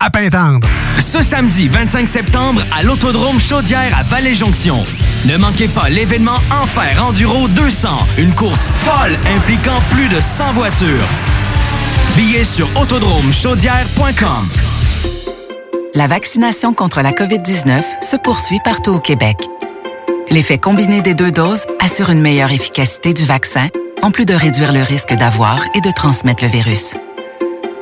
à Pintendre. Ce samedi 25 septembre à l'Autodrome Chaudière à Vallée-Jonction. Ne manquez pas l'événement Enfer Enduro 200, une course folle impliquant plus de 100 voitures. Billets sur autodromechaudière.com. La vaccination contre la COVID-19 se poursuit partout au Québec. L'effet combiné des deux doses assure une meilleure efficacité du vaccin, en plus de réduire le risque d'avoir et de transmettre le virus.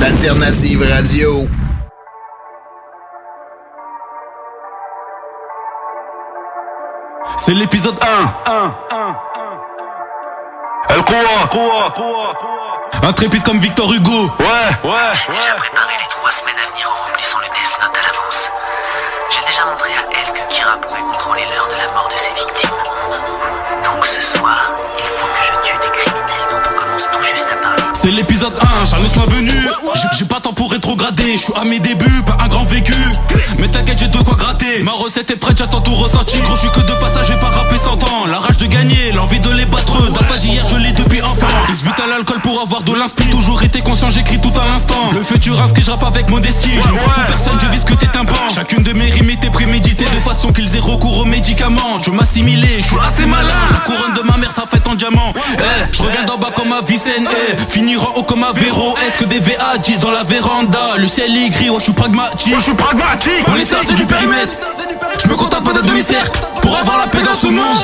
D'Alternative Radio. C'est l'épisode 1. 1. El Khoua. Intrépide comme Victor Hugo. Ouais, ouais, ouais. préparé les trois semaines à venir en remplissant le Death Note à l'avance. J'ai déjà montré à elle que Kira pouvait contrôler l'heure de la mort de ses victimes. Donc ce soir, il faut que je tue des criminels C'est l'épisode 1, j'annonce ma venue. J'ai- pas temps pour rétrograder, je suis à mes débuts, pas un grand vécu. Mais t'inquiète, j'ai de quoi gratter. Ma recette est prête, j'attends tout ressenti. Gros, je suis que de passage, j'ai pas rappé 100 ans. La rage de gagner, l'envie de les battre. D'un pas d'hier, je l'ai depuis enfant. Ils se butent à l'alcool pour avoir de l'inspi. Toujours été conscient, j'écris tout à l'instant. Le futur inscrit, je rappe avec modestie. Je ne crois personne, je vise que tes tympans. Chacune de mes rimes était préméditée de façon qu'ils aient recours aux médicaments. Je m'assimiler, je suis assez malin. La couronne de ma mère, ça fait en diamant. Eh, je reviens d'en bas comme à Vicenne. Eh, finir haut comme à Véro. Est-ce que des VA 10 dans la véranda? Le ciel est gris, ouais, je suis pragmatique. je suis pragmatique. On les sort du périmètre. Je me contente pas d'un demi-cercle pour avoir la paix dans ce monde.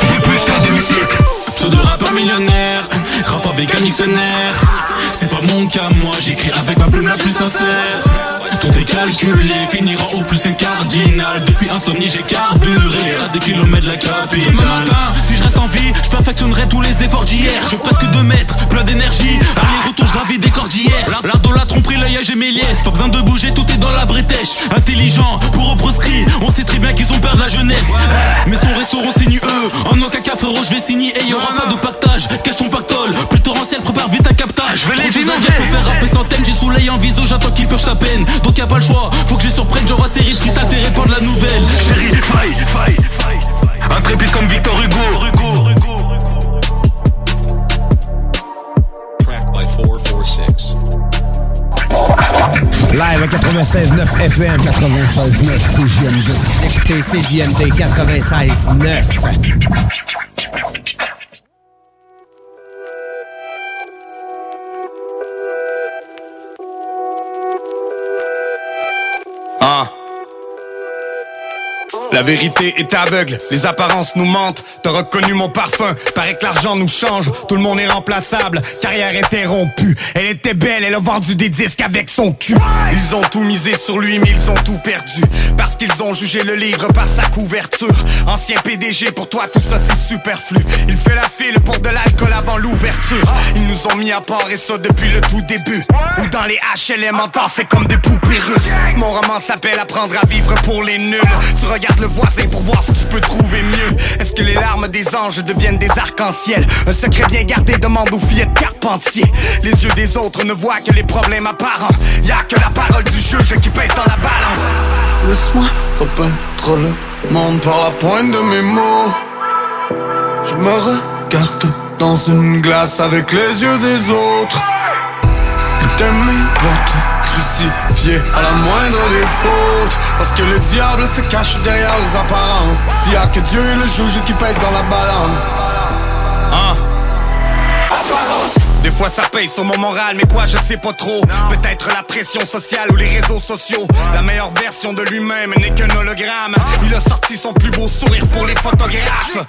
Plus plus qu'un demi-siècle. Pseudo rappeur millionnaire, rap avec un dictionnaire. C'est pas mon cas, moi j'écris avec ma plume la plus sincère. Tout est calculé, finira au plus un cardinal. Depuis insomnie, j'ai carburé à des kilomètres de la capitale. Demain matin, si je reste en vie, je perfectionnerai tous les efforts d'hier. Je presque deux mètres, plein d'énergie. Gravis des cordillères. De la tromperie, l'œil j'ai mes liesses. Pas besoin de bouger, tout est dans la bretèche. Intelligent, pour eux proscrits. On sait très bien qu'ils ont peur de la jeunesse. Mais son restaurant signe eux. En aucun cas, frérot, je vais signer. Et y'aura pas de pactage. Cache ton pactole? Plus torrentiel, prépare vite un captage. Je vais les peux faire rapper thème. J'ai soleil en viso, j'attends qu'ils purgent sa peine. Donc y a pas le choix. Faut que je surprenne, j'envoie série. Si ça t'est répandre la nouvelle. Chérie, faille, faille, faille. Intrépide comme Victor Hugo. Track 446. Live à 96.9 FM, 96.9 CJMD. Écoutez CJMD 96.9. La vérité est aveugle, les apparences nous mentent. T'as reconnu mon parfum, paraît que l'argent nous change. Tout le monde est remplaçable, carrière interrompue. Elle était belle, elle a vendu des disques avec son cul. Ils ont tout misé sur lui, mais ils ont tout perdu. Parce qu'ils ont jugé le livre par sa couverture. Ancien PDG, pour toi tout ça c'est superflu. Il fait la file pour de l'alcool avant l'ouverture. Ils nous ont mis à part et ça depuis le tout début. Ou dans les HLM en temps, c'est comme des poupées russes. Mon roman s'appelle Apprendre à vivre pour les nuls. Tu regardes le voisin pour voir si tu peux trouver mieux. Est-ce que les larmes des anges deviennent des arcs-en-ciel? Un secret bien gardé demande aux filles de Carpentier. Les yeux des autres ne voient que les problèmes apparents. Y a que la parole du juge qui pèse dans la balance. Laisse-moi repeindre le monde par la pointe de mes mots. Je me regarde dans une glace avec les yeux des autres. T'aimer vont te crucifier à la moindre des fautes. Parce que le diable se cache derrière les apparences. S'il y a que Dieu et le juge qui pèse dans la balance. Hein? Des fois ça paye sur mon moral, mais quoi je sais pas trop Peut-être la pression sociale ou les réseaux sociaux La meilleure version de lui-même n'est qu'un hologramme Il a sorti son plus beau sourire pour les photographes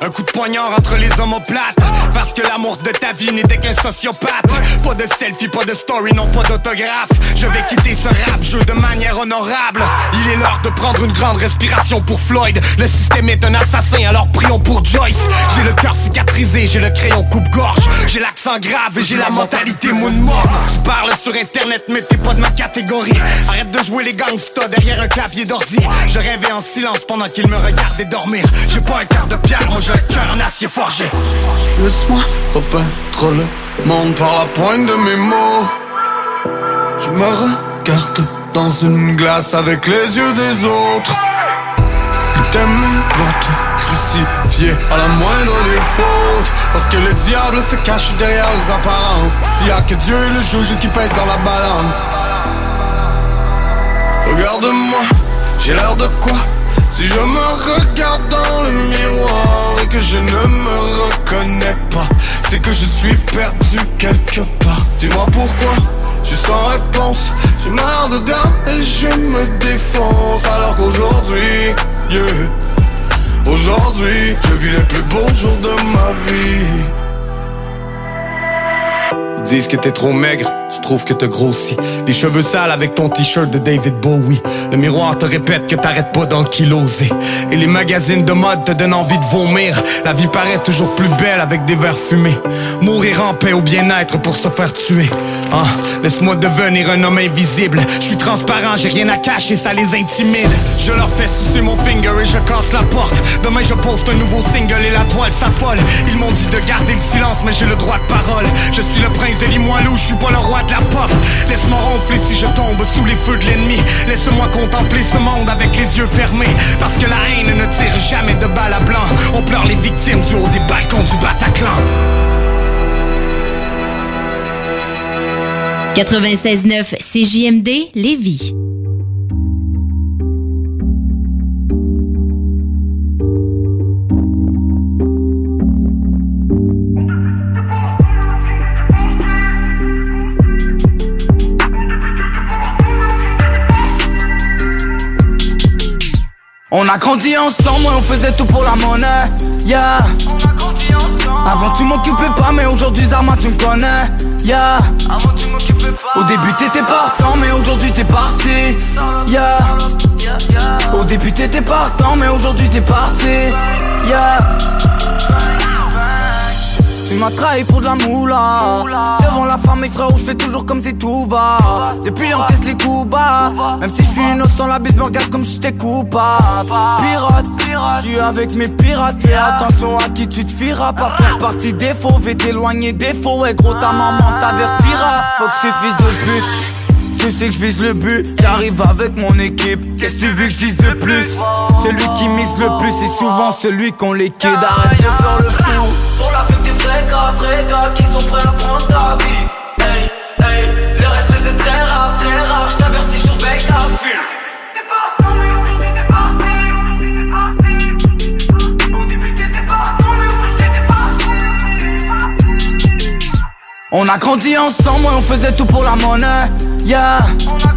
un coup de poignard entre les omoplates Parce que l'amour de ta vie n'était qu'un sociopathe. Pas de selfie, pas de story, non pas d'autographe. Je vais quitter ce rap jeu de manière honorable. Il est l'heure de prendre une grande respiration pour Floyd. Le système est un assassin, alors prions pour Joyce. J'ai le cœur cicatrisé, j'ai le crayon coupe-gorge. J'ai l'accent grave et j'ai la mentalité moonmore Tu parles sur internet mais t'es pas de ma catégorie. Arrête de jouer les gangsters derrière un clavier d'ordi. Je rêvais en silence pendant qu'ils me regardaient dormir. J'ai pas un quart de pierre, cœur acier forgé Laisse-moi repeindre le monde par la pointe de mes mots. Je me regarde dans une glace avec les yeux des autres. T'aimer vont te crucifier à la moindre des fautes. Parce que le diable se cache derrière les apparences. S'il y a que Dieu et le juge qui pèse dans la balance. Regarde-moi, j'ai l'air de quoi si je me regarde dans le miroir et que je ne me reconnais pas, c'est que je suis perdu quelque part. Dis-moi pourquoi, je suis sans réponse. J'ai mal dedans et je me défonce. Alors qu'aujourd'hui, yeah, aujourd'hui, je vis les plus beaux jours de ma vie. Disent que t'es trop maigre, tu trouves que t'as grossi. Les cheveux sales avec ton t-shirt de David Bowie. Le miroir te répète que t'arrêtes pas d'enkyloser. Et les magazines de mode te donnent envie de vomir. La vie paraît toujours plus belle avec des verres fumés. Mourir en paix au bien-être pour se faire tuer. Ah, laisse-moi devenir un homme invisible. Je suis transparent, j'ai rien à cacher, ça les intimide. Je leur fais sucer mon finger et je casse la porte. Demain je poste un nouveau single et la toile s'affole. Ils m'ont dit de garder le silence, mais j'ai le droit de parole. Je suis le prince de Limoilou, je suis pas le roi de la pop. Laisse-moi ronfler si je tombe sous les feux de l'ennemi. Laisse-moi contempler ce monde avec les yeux fermés. Parce que la haine ne tire jamais de balles à blanc. On pleure les victimes du haut des balcons du Bataclan. 96.9 CJMD Lévis. On a grandi ensemble, ouais, on faisait tout pour la monnaie. Yeah. On a grandi ensemble. Avant tu m'occupais pas, mais aujourd'hui Zarma tu me connais. Yeah. Avant tu m'occupais pas. Au début t'étais partant, mais aujourd'hui t'es parti. Yeah. Au début t'étais partant, mais aujourd'hui t'es parti. Yeah. Tu m'as trahi pour de la moula. Devant la femme et frères je fais toujours comme si tout va. Depuis j'encaisse les coups bas. Même si je suis innocent la bise me regarde comme si j'étais coupable. Pirate, je suis avec mes pirates. Fais attention à qui tu te fieras Pas. Faire partie des faux, vais t'éloigner des faux. Ouais gros ta maman t'avertira. Faut que fils de pute tu sais que je vise le but, j'arrive avec mon équipe. Qu'est-ce que tu veux que je de plus? Celui qui mise le plus c'est souvent celui qu'on liquide Arrête de faire le fou vrais gars, vrais gars qui sont prêts à prendre ta vie Hey, hey, le respect c'est très rare, très rare Je t'avertis, surveille ta file On a grandi ensemble, ouais, on faisait tout pour la monnaie. Yeah. On a.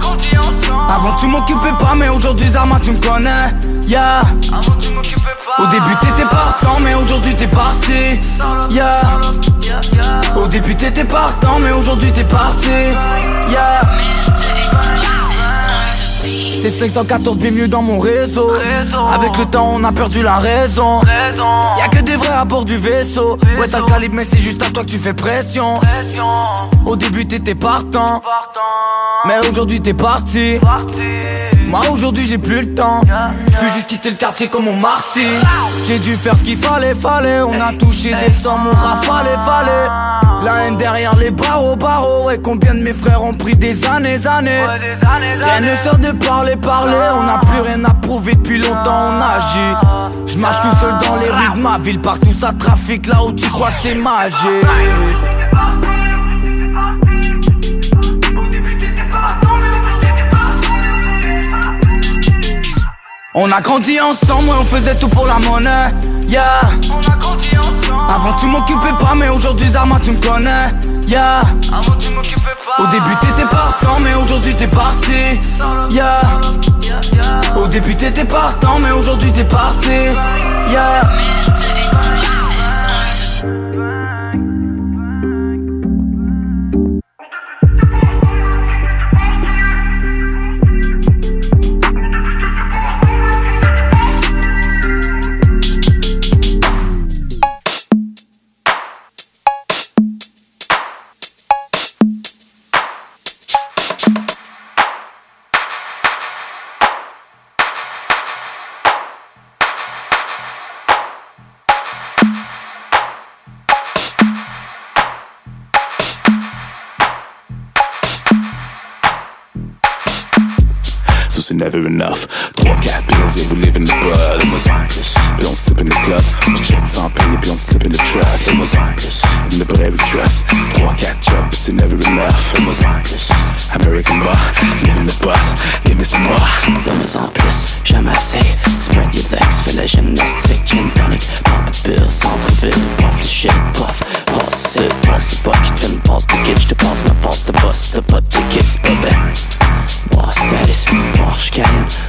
Avant tu m'occupais pas, mais aujourd'hui Zarma tu me connais. Yeah. Avant tu m'occupais pas. Au début t'étais partant, mais aujourd'hui t'es parti. Yeah. Au début t'étais partant, mais aujourd'hui t'es parti. Yeah. C'est 514 bienvenue dans mon réseau Avec le temps on a perdu la raison Y'a que des vrais à bord du vaisseau Ouais t'as le calibre mais c'est juste à toi que tu fais pression Au début t'étais partant Mais aujourd'hui t'es parti. Moi aujourd'hui j'ai plus le temps. Je veux juste quitter le quartier comme au Marcy. J'ai dû faire ce qu'il fallait, fallait. On a touché des sommes, on rafale, fallait. La haine derrière les barreaux, barreaux. Et combien de mes frères ont pris des années, années? Rien ne sort de parler, parler. On n'a plus rien à prouver depuis longtemps on agit. Je marche tout seul dans les rues de ma ville. Partout ça trafique. Là où tu crois que c'est magique On a grandi ensemble, on faisait tout pour la monnaie, yeah. On a grandi ensemble. Avant tu m'occupais pas, mais aujourd'hui Zarma tu me connais, yeah. Avant tu m'occupais pas. Au début t'étais partant, mais aujourd'hui t'es parti, yeah. Au début t'étais partant, mais aujourd'hui t'es parti, yeah never enough. Trois, quatre pills et we live in the buzz. Puis on sip in the club, je check sans payer puis on sip in the truck. In the bread we trust. Trois, quatre jobs, c'est never enough. American bar, live in the bus, give me some more. Donne-moi en plus, jamais assez. Spread your legs, fais la gymnastique, gin tonic, pop a bill, centre-ville, puff le shit, puff. Passe le passe le bucket, fais une passe de kit, j'te passe ma passe de boss, de ticket, c'est pas bien. Boss status, hoş geldin.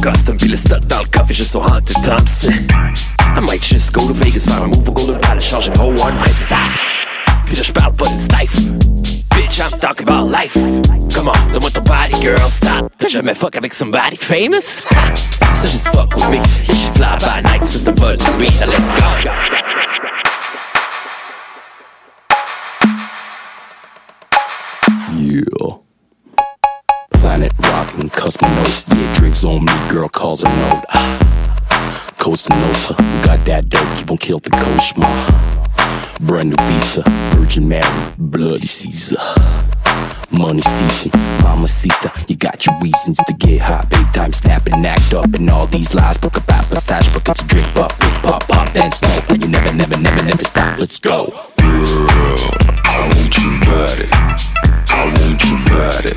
Porsche box de custom, puis le stock dans le coffre et je suis Hunter Thompson. I might just go to Vegas, faire un move au Golden Palace, changer une whole one princess. Ah! Puis là j'parle pas d'une stife. Bitch, I'm talking about life. Come on, donne-moi ton body, girl, stop. T'as jamais fuck avec somebody famous? Ha! So just fuck with me. You should fly by night, sister, but me, now let's go. Yeah. Planet rockin', cosmonaut. Yeah, drinks on me, girl calls a note. Costa Nova, got that dope, keep on kill the coach, ma. Brand new visa, Virgin Mary, bloody Caesar. Money season, mamacita, you got your reasons to get hot. Big time snapping, act up, and all these lies. Book about massage, buckets drip up, big pop, pop, then smoke. And you never, never, never, never stop. Let's go. Girl, I want your body. I want your body.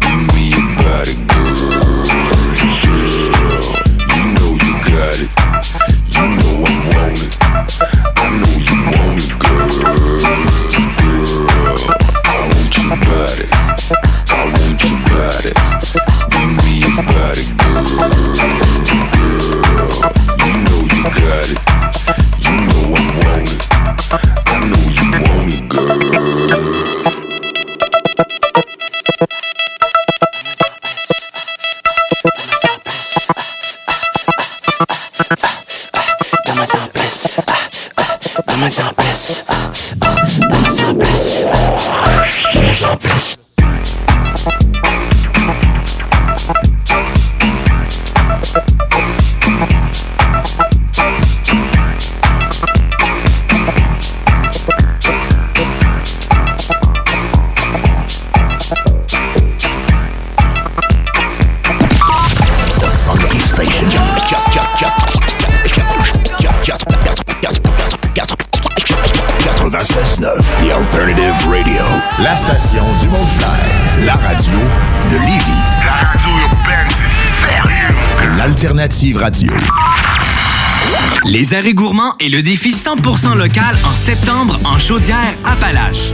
Give me your body. Girl, You know I want it. I know you want it, girl. Girl, I want your body. I want your body. Your body, girl. Girl, you know you got it. You know I want it. 96.9, The Alternative Radio. La station du monde clair. La radio de Lévis. La radio urbaine, c'est sérieux. L'Alternative radio. Les arrêts gourmands et le défi 100% local en septembre en Chaudière-Appalaches.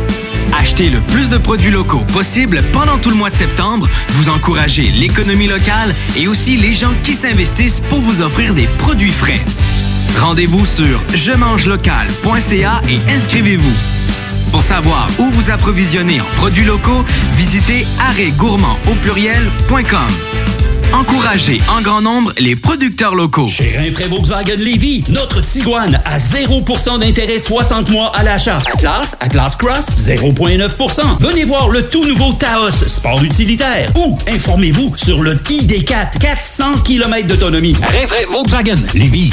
Achetez le plus de produits locaux possible pendant tout le mois de septembre, vous encouragez l'économie locale et aussi les gens qui s'investissent pour vous offrir des produits frais. Rendez-vous sur je local.ca et inscrivez-vous. Pour savoir où vous approvisionner en produits locaux, visitez arrêtgourmand au pluriel.com. Encouragez en grand nombre les producteurs locaux. Chez Rinfraie Volkswagen Lévy, notre Tiguan à 0% d'intérêt 60 mois à l'achat. Atlas, Atlas Cross, 0,9%. Venez voir le tout nouveau Taos, sport utilitaire. Ou informez-vous sur le ID4, 400 km d'autonomie. Rinfraie Volkswagen Lévy.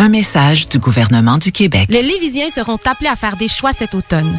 Un message du gouvernement du Québec. Les Lévisiens seront appelés à faire des choix cet automne.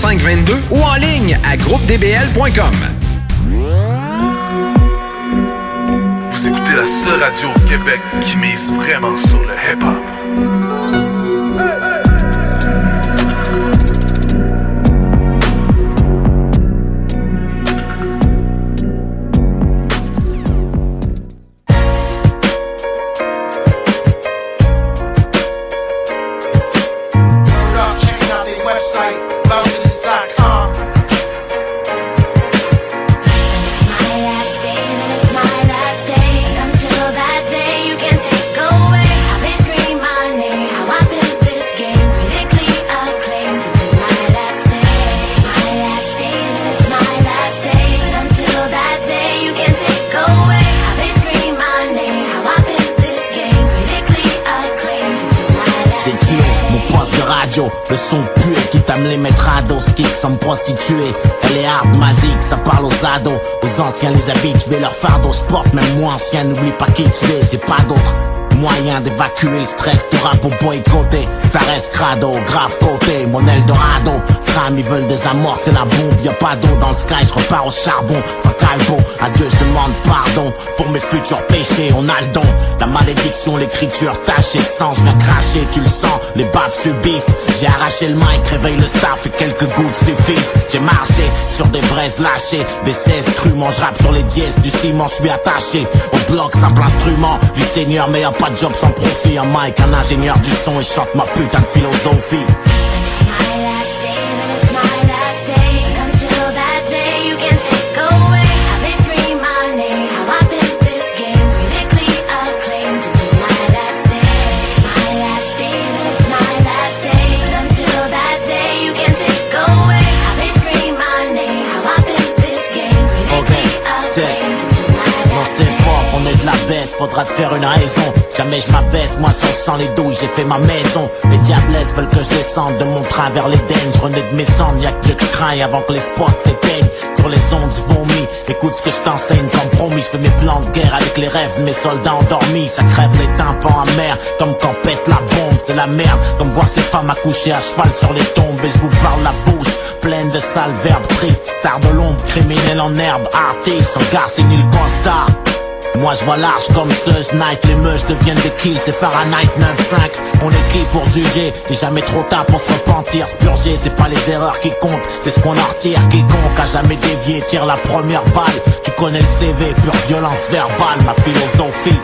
2522 ou en ligne à groupedbl.com. Vous écoutez la seule radio au Québec qui mise vraiment sur le hip-hop. Elle est hard, magique, ça parle aux ados, aux anciens les habitués, leur fardeau sport, même moi ancien, n'oublie pas qui tu es, j'ai pas d'autre moyen d'évacuer le stress, tout rap pour boycotter, ça reste crado, grave côté, mon Eldorado, crame, ils veulent désamorcer la bombe, y a pas d'eau dans le sky, je repars au charbon, calvo, adieu, je demande pardon, pour mes futurs péchés, on a le don, la malédiction, l'écriture tachée de sang, je viens cracher, tu le sens, les baffes subissent, j'ai arraché le mic, réveille le staff et quelques gouttes suffisent, j'ai marché sur des braises lâchées, des 16 crus, mon je rappe sur les dièses, du ciment, je suis attaché, au bloc, simple instrument, du seigneur, mais y a pas de job sans profit. Un mic, un ingénieur du son et chante ma putain de philosophie. Faudra te faire une raison. Jamais je m'abaisse, moi sans sang les douilles, j'ai fait ma maison. Les diablesses veulent que je descende de mon train vers l'Éden. Je renais de mes cendres, y'a que je crains avant que les spots s'éteignent. Sur les ondes, vomis, écoute ce que je t'enseigne comme promis. Je fais mes plans de guerre avec les rêves mes soldats endormis. Ça crève les tympans amers, comme quand pète la bombe, c'est la merde. Comme voir ces femmes accoucher à cheval sur les tombes. Et je vous parle la bouche pleine de sales verbes tristes. Star de l'ombre, criminel en herbe, artiste, son gars c'est le constat. Moi je vois large comme ce Night. Les meufs deviennent des kills, c'est Fahrenheit 9-5 On est qui pour juger? C'est jamais trop tard pour se repentir Se purger, c'est pas les erreurs qui comptent C'est ce qu'on en retire. Quiconque a jamais dévié Tire la première balle. Tu connais le CV, pure violence verbale Ma philosophie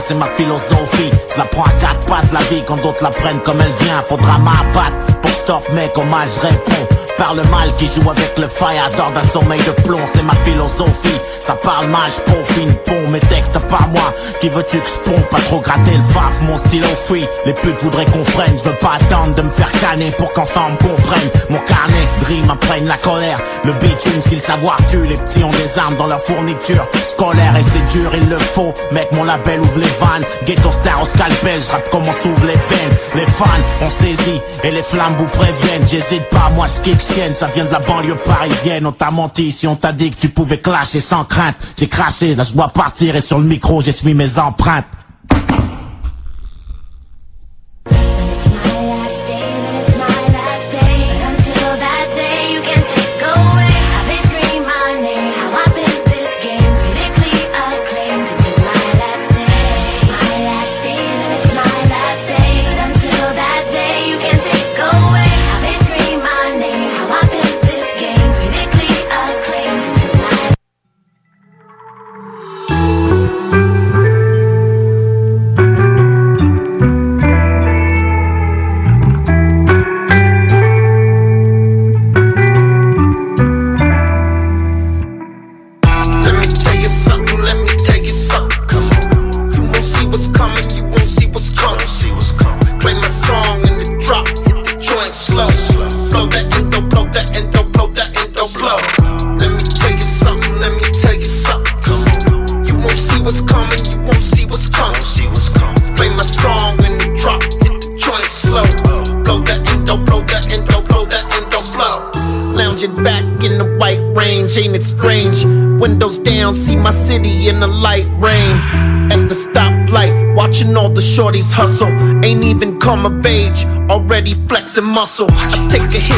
c'est ma philosophie. Je la prends à quatre pattes la vie quand d'autres la prennent comme elle vient. Faudra m'abattre pour stop, mec, hommage, réponds. Par le mal qui joue avec le fire, adore d'un sommeil de plomb, c'est ma philosophie. Ça parle mal, j'peaufine, pont, mes textes pas moi. Qui veux-tu que je Pas trop gratter le faf, mon stylo free. Les putes voudraient qu'on freine, je veux pas attendre de me faire canner pour qu'enfin me comprenne. Mon carnet, dream apprenne la colère. Le bitume, si le savoir tue, les petits ont des armes dans leur fourniture. Scolaire et c'est dur, il le faut. Mec, mon label ouvre les vannes. Ghetto star au scalpel, je comme on s'ouvre les veines. Les fans, on saisit et les flammes vous préviennent. J'hésite pas, moi je ça vient de la banlieue parisienne. On t'a menti si on t'a dit que tu pouvais clasher sans J'ai craché, là je dois partir et sur le micro j'ai suivi mes empreintes. Flexing muscle. I take a hit,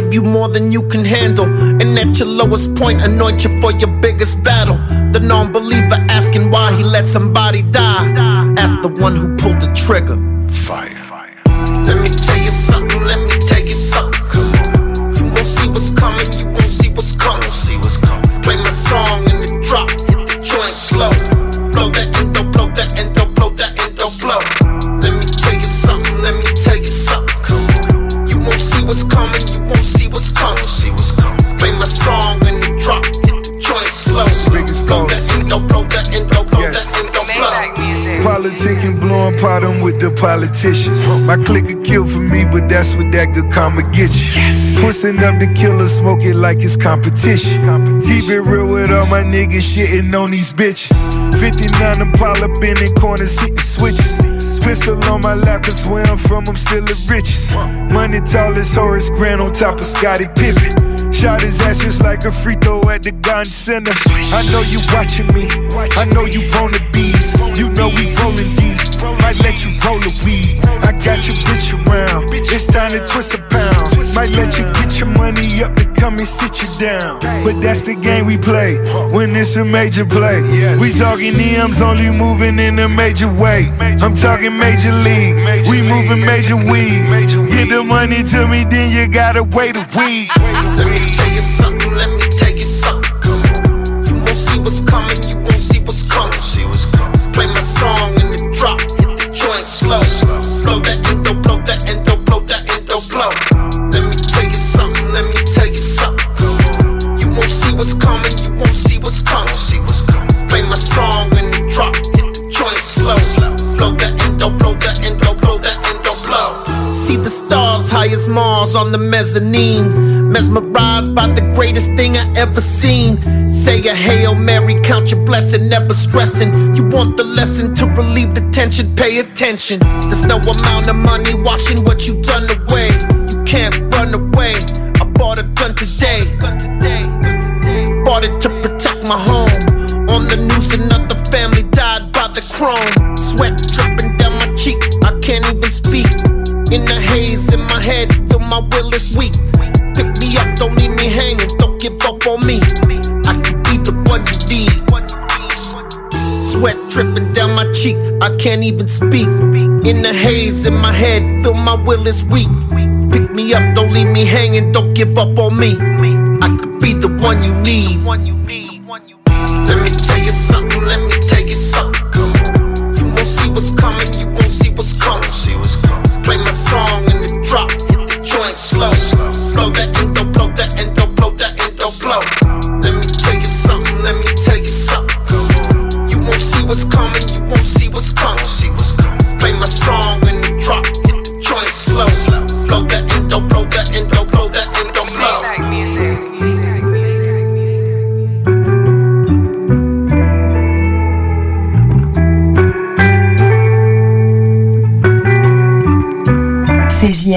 give you more than you can handle. And at your lowest point, anoint you for your biggest battle. The non believer asking why he let somebody die. Ask the one who pulled the trigger. Politicians. My clique a kill for me, but that's what that good karma get you. Pussing up the killer, smoke it like it's competition. Keep it real with all my niggas shitting on these bitches. 59 Impala bending corners, hitting switches. Pistol on my lap, cause where I'm from, I'm still the richest. Money tall as Horace Grant on top of Scottie Pippen. Shot his ass just like a free throw at the gun center. I know you watching me, I know you the bees. You know we rolling deep, might let you roll the weed. I got your bitch around, it's time to twist a pound. Might let you get your money up to come and sit you down. But that's the game we play when it's a major play. We talking EMs only moving in a major way. I'm talking major league, we moving major weed. Get the money to me, then you gotta wait Mars on the mezzanine. Mesmerized by the greatest thing I ever seen. Say a Hail Mary, count your blessing, never stressing. You want the lesson to relieve the tension, pay attention. There's no amount of money washing what you done away. You can't run away. I bought a gun today. Bought it to protect my home. On the news, another family died by the chrome. My will is weak. Pick me up, don't leave me hanging, don't give up on me. I could be the one you need. Sweat dripping down my cheek, I can't even speak. In the haze in my head, feel my will is weak. Pick me up, don't leave me hanging, don't give up on me. I could be the one you need.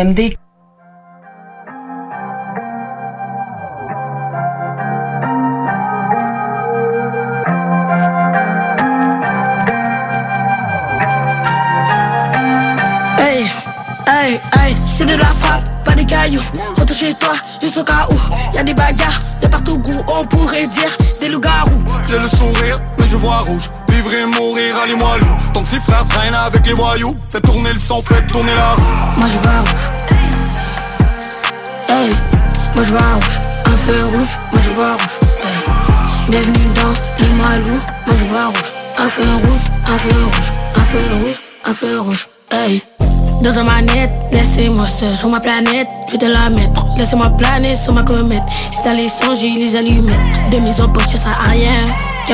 CJMD. Hey, hey, hey, c'est de la frappe, pas des cailloux. Retour chez toi, juste au cas où. Y'a des bagarres de partout goût, on pourrait dire des loups-garous. J'ai le sourire, mais je vois rouge. Vivre et mourir, allez-moi loup. Ton petit frère traîne avec les voyous. Fais tourner le son, fais tourner la roue. Seul sur ma planète, je vais te la mettre. Laissez-moi planer sur ma comète. Si ça les songe, j'ai les allumettes. De mise en poche, ça à rien.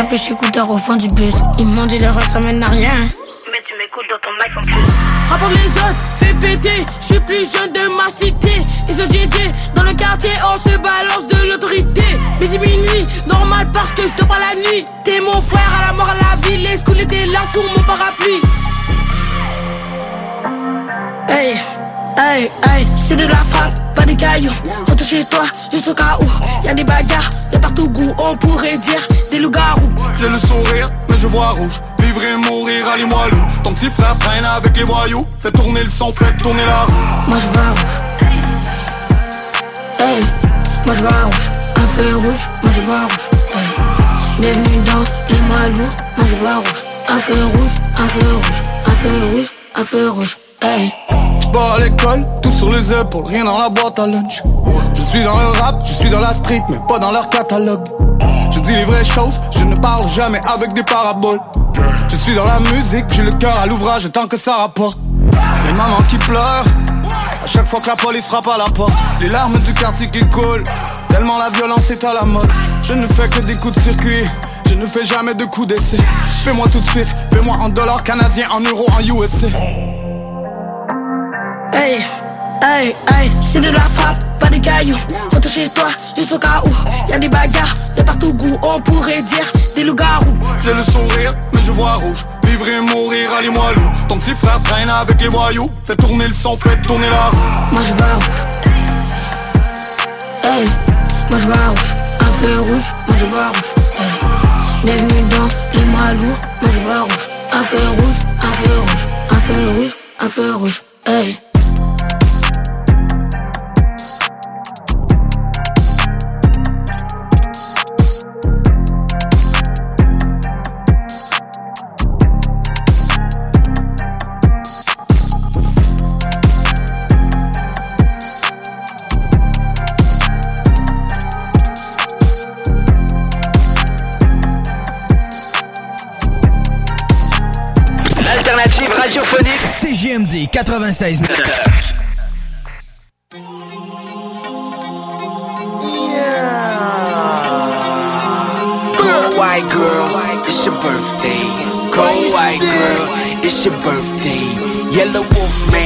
Peu écouteur au fond du bus. Ils m'ont dit le rock, ça mène à rien. Mais tu m'écoutes dans ton mic en plus. Rapport les autres, fais péter. Je suis plus jeune de ma cité. Ils ont dans le quartier, on se balance de l'autorité. Mais c'est minuit, normal parce que je te parle la nuit. T'es mon frère à la mort à la ville. Les couler des larmes sur mon parapluie. Hey, hey, c'est de la frappe, pas des cailloux. Retour chez toi, juste au cas où. Y'a des bagarres de partout goût, on pourrait dire des loups-garous. J'ai le sourire, mais je vois rouge. Vivre et mourir, allez-moi loup. Ton petit frère traîne avec les voyous. Fais tourner le son, fais tourner la roue. Moi je vois rouge. Hey, moi je vois rouge. Un feu rouge, moi je vois rouge. Hey. Bienvenue dans les Malou, moi je vois rouge. Un feu rouge, un feu rouge, un feu rouge, un feu rouge. Hey qui part à l'école, tout sur les œufs pour rien dans la boîte à lunch. Je suis dans le rap, je suis dans la street, mais pas dans leur catalogue. Je dis les vraies choses, je ne parle jamais avec des paraboles. Je suis dans la musique, j'ai le cœur à l'ouvrage tant que ça rapporte. Les mamans qui pleurent, à chaque fois que la police frappe à la porte. Les larmes du quartier qui coulent, tellement la violence est à la mode. Je ne fais que des coups de circuit. Je ne fais jamais de coups d'essai Fais-moi tout de suite, fais-moi en dollars canadiens, en euros, en USC Hey, hey, hey, c'est de la frappe, pas des cailloux. Rentre chez toi, juste au cas où. Y'a des bagarres de partout goût, on pourrait dire des loups-garous. J'ai le sourire, mais je vois rouge. Vivre et mourir, allez-moi loup. Ton petit frère traîne avec les voyous. Fais tourner le sang, fais tourner la roue. Moi je vois rouge. Hey, moi je vois rouge. Un peu rouge, moi je vois rouge. Hey. Bienvenue dans les mois moi je vois rouge. Un peu rouge, un peu rouge, un peu rouge, un peu rouge. Hey. CJMD 96. white girl, it's your birthday. Cold white girl, it's your birthday. Yellow wolf man.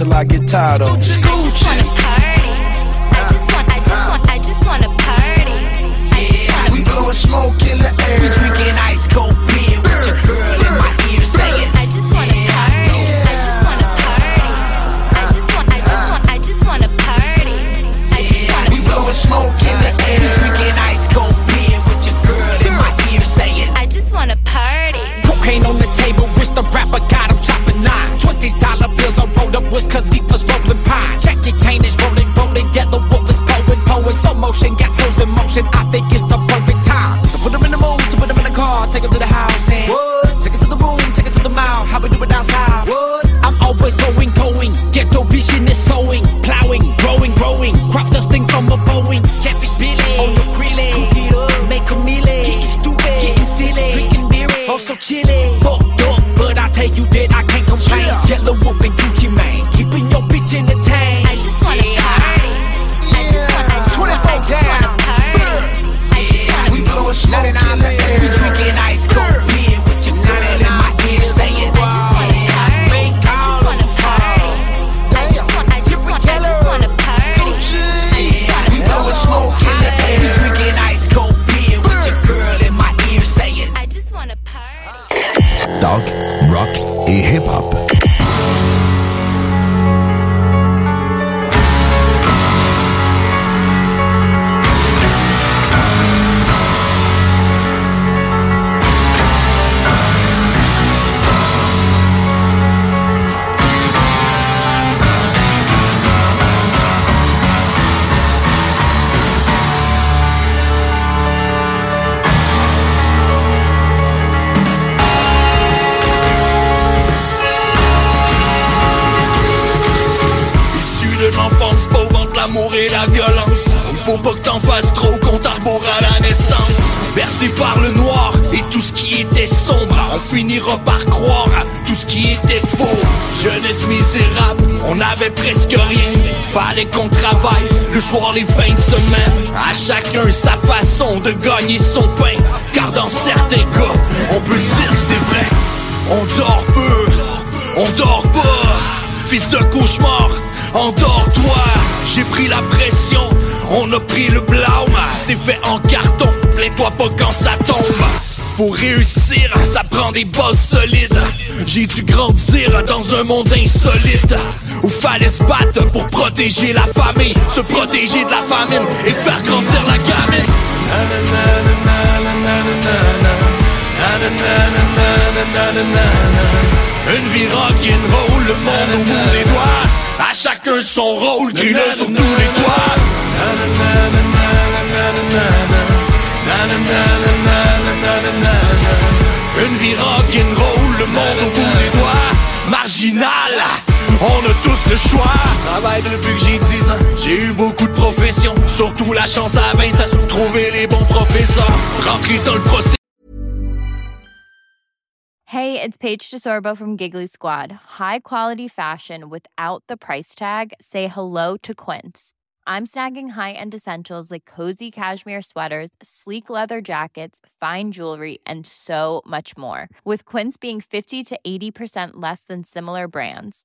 till I get tired of them. Les fins de semaine. À chacun sa façon de gagner son pain. Car dans certains cas, on peut dire c'est vrai. On dort peu, on dort pas. Fils de cauchemar, endors-toi. J'ai pris la pression, on a pris le blâme. C'est fait en carton, plains-toi pas quand ça tombe. Pour réussir, ça prend des bases solides. J'ai dû grandir dans un monde insolite où fallait se protéger la famille, se protéger de la famine et faire grandir la gamine. Une vie rock'n'roll, le monde au bout des doigts. À chacun son rôle, crie-le sur tous les toits. Une vie rock'n'roll, le monde au bout des doigts. Marginal, le choix. Travaille depuis que j'ai 10 ans, j'ai eu beaucoup de professions. Surtout la chance à 20 ans, trouver les bons professeurs. Rentrer dans le procès. Hey, it's Paige DeSorbo from Giggly Squad. High quality fashion without the price tag. Say hello to Quince. I'm snagging high-end essentials like cozy cashmere sweaters, sleek leather jackets, fine jewelry, and so much more. With Quince being 50 to 80% less than similar brands.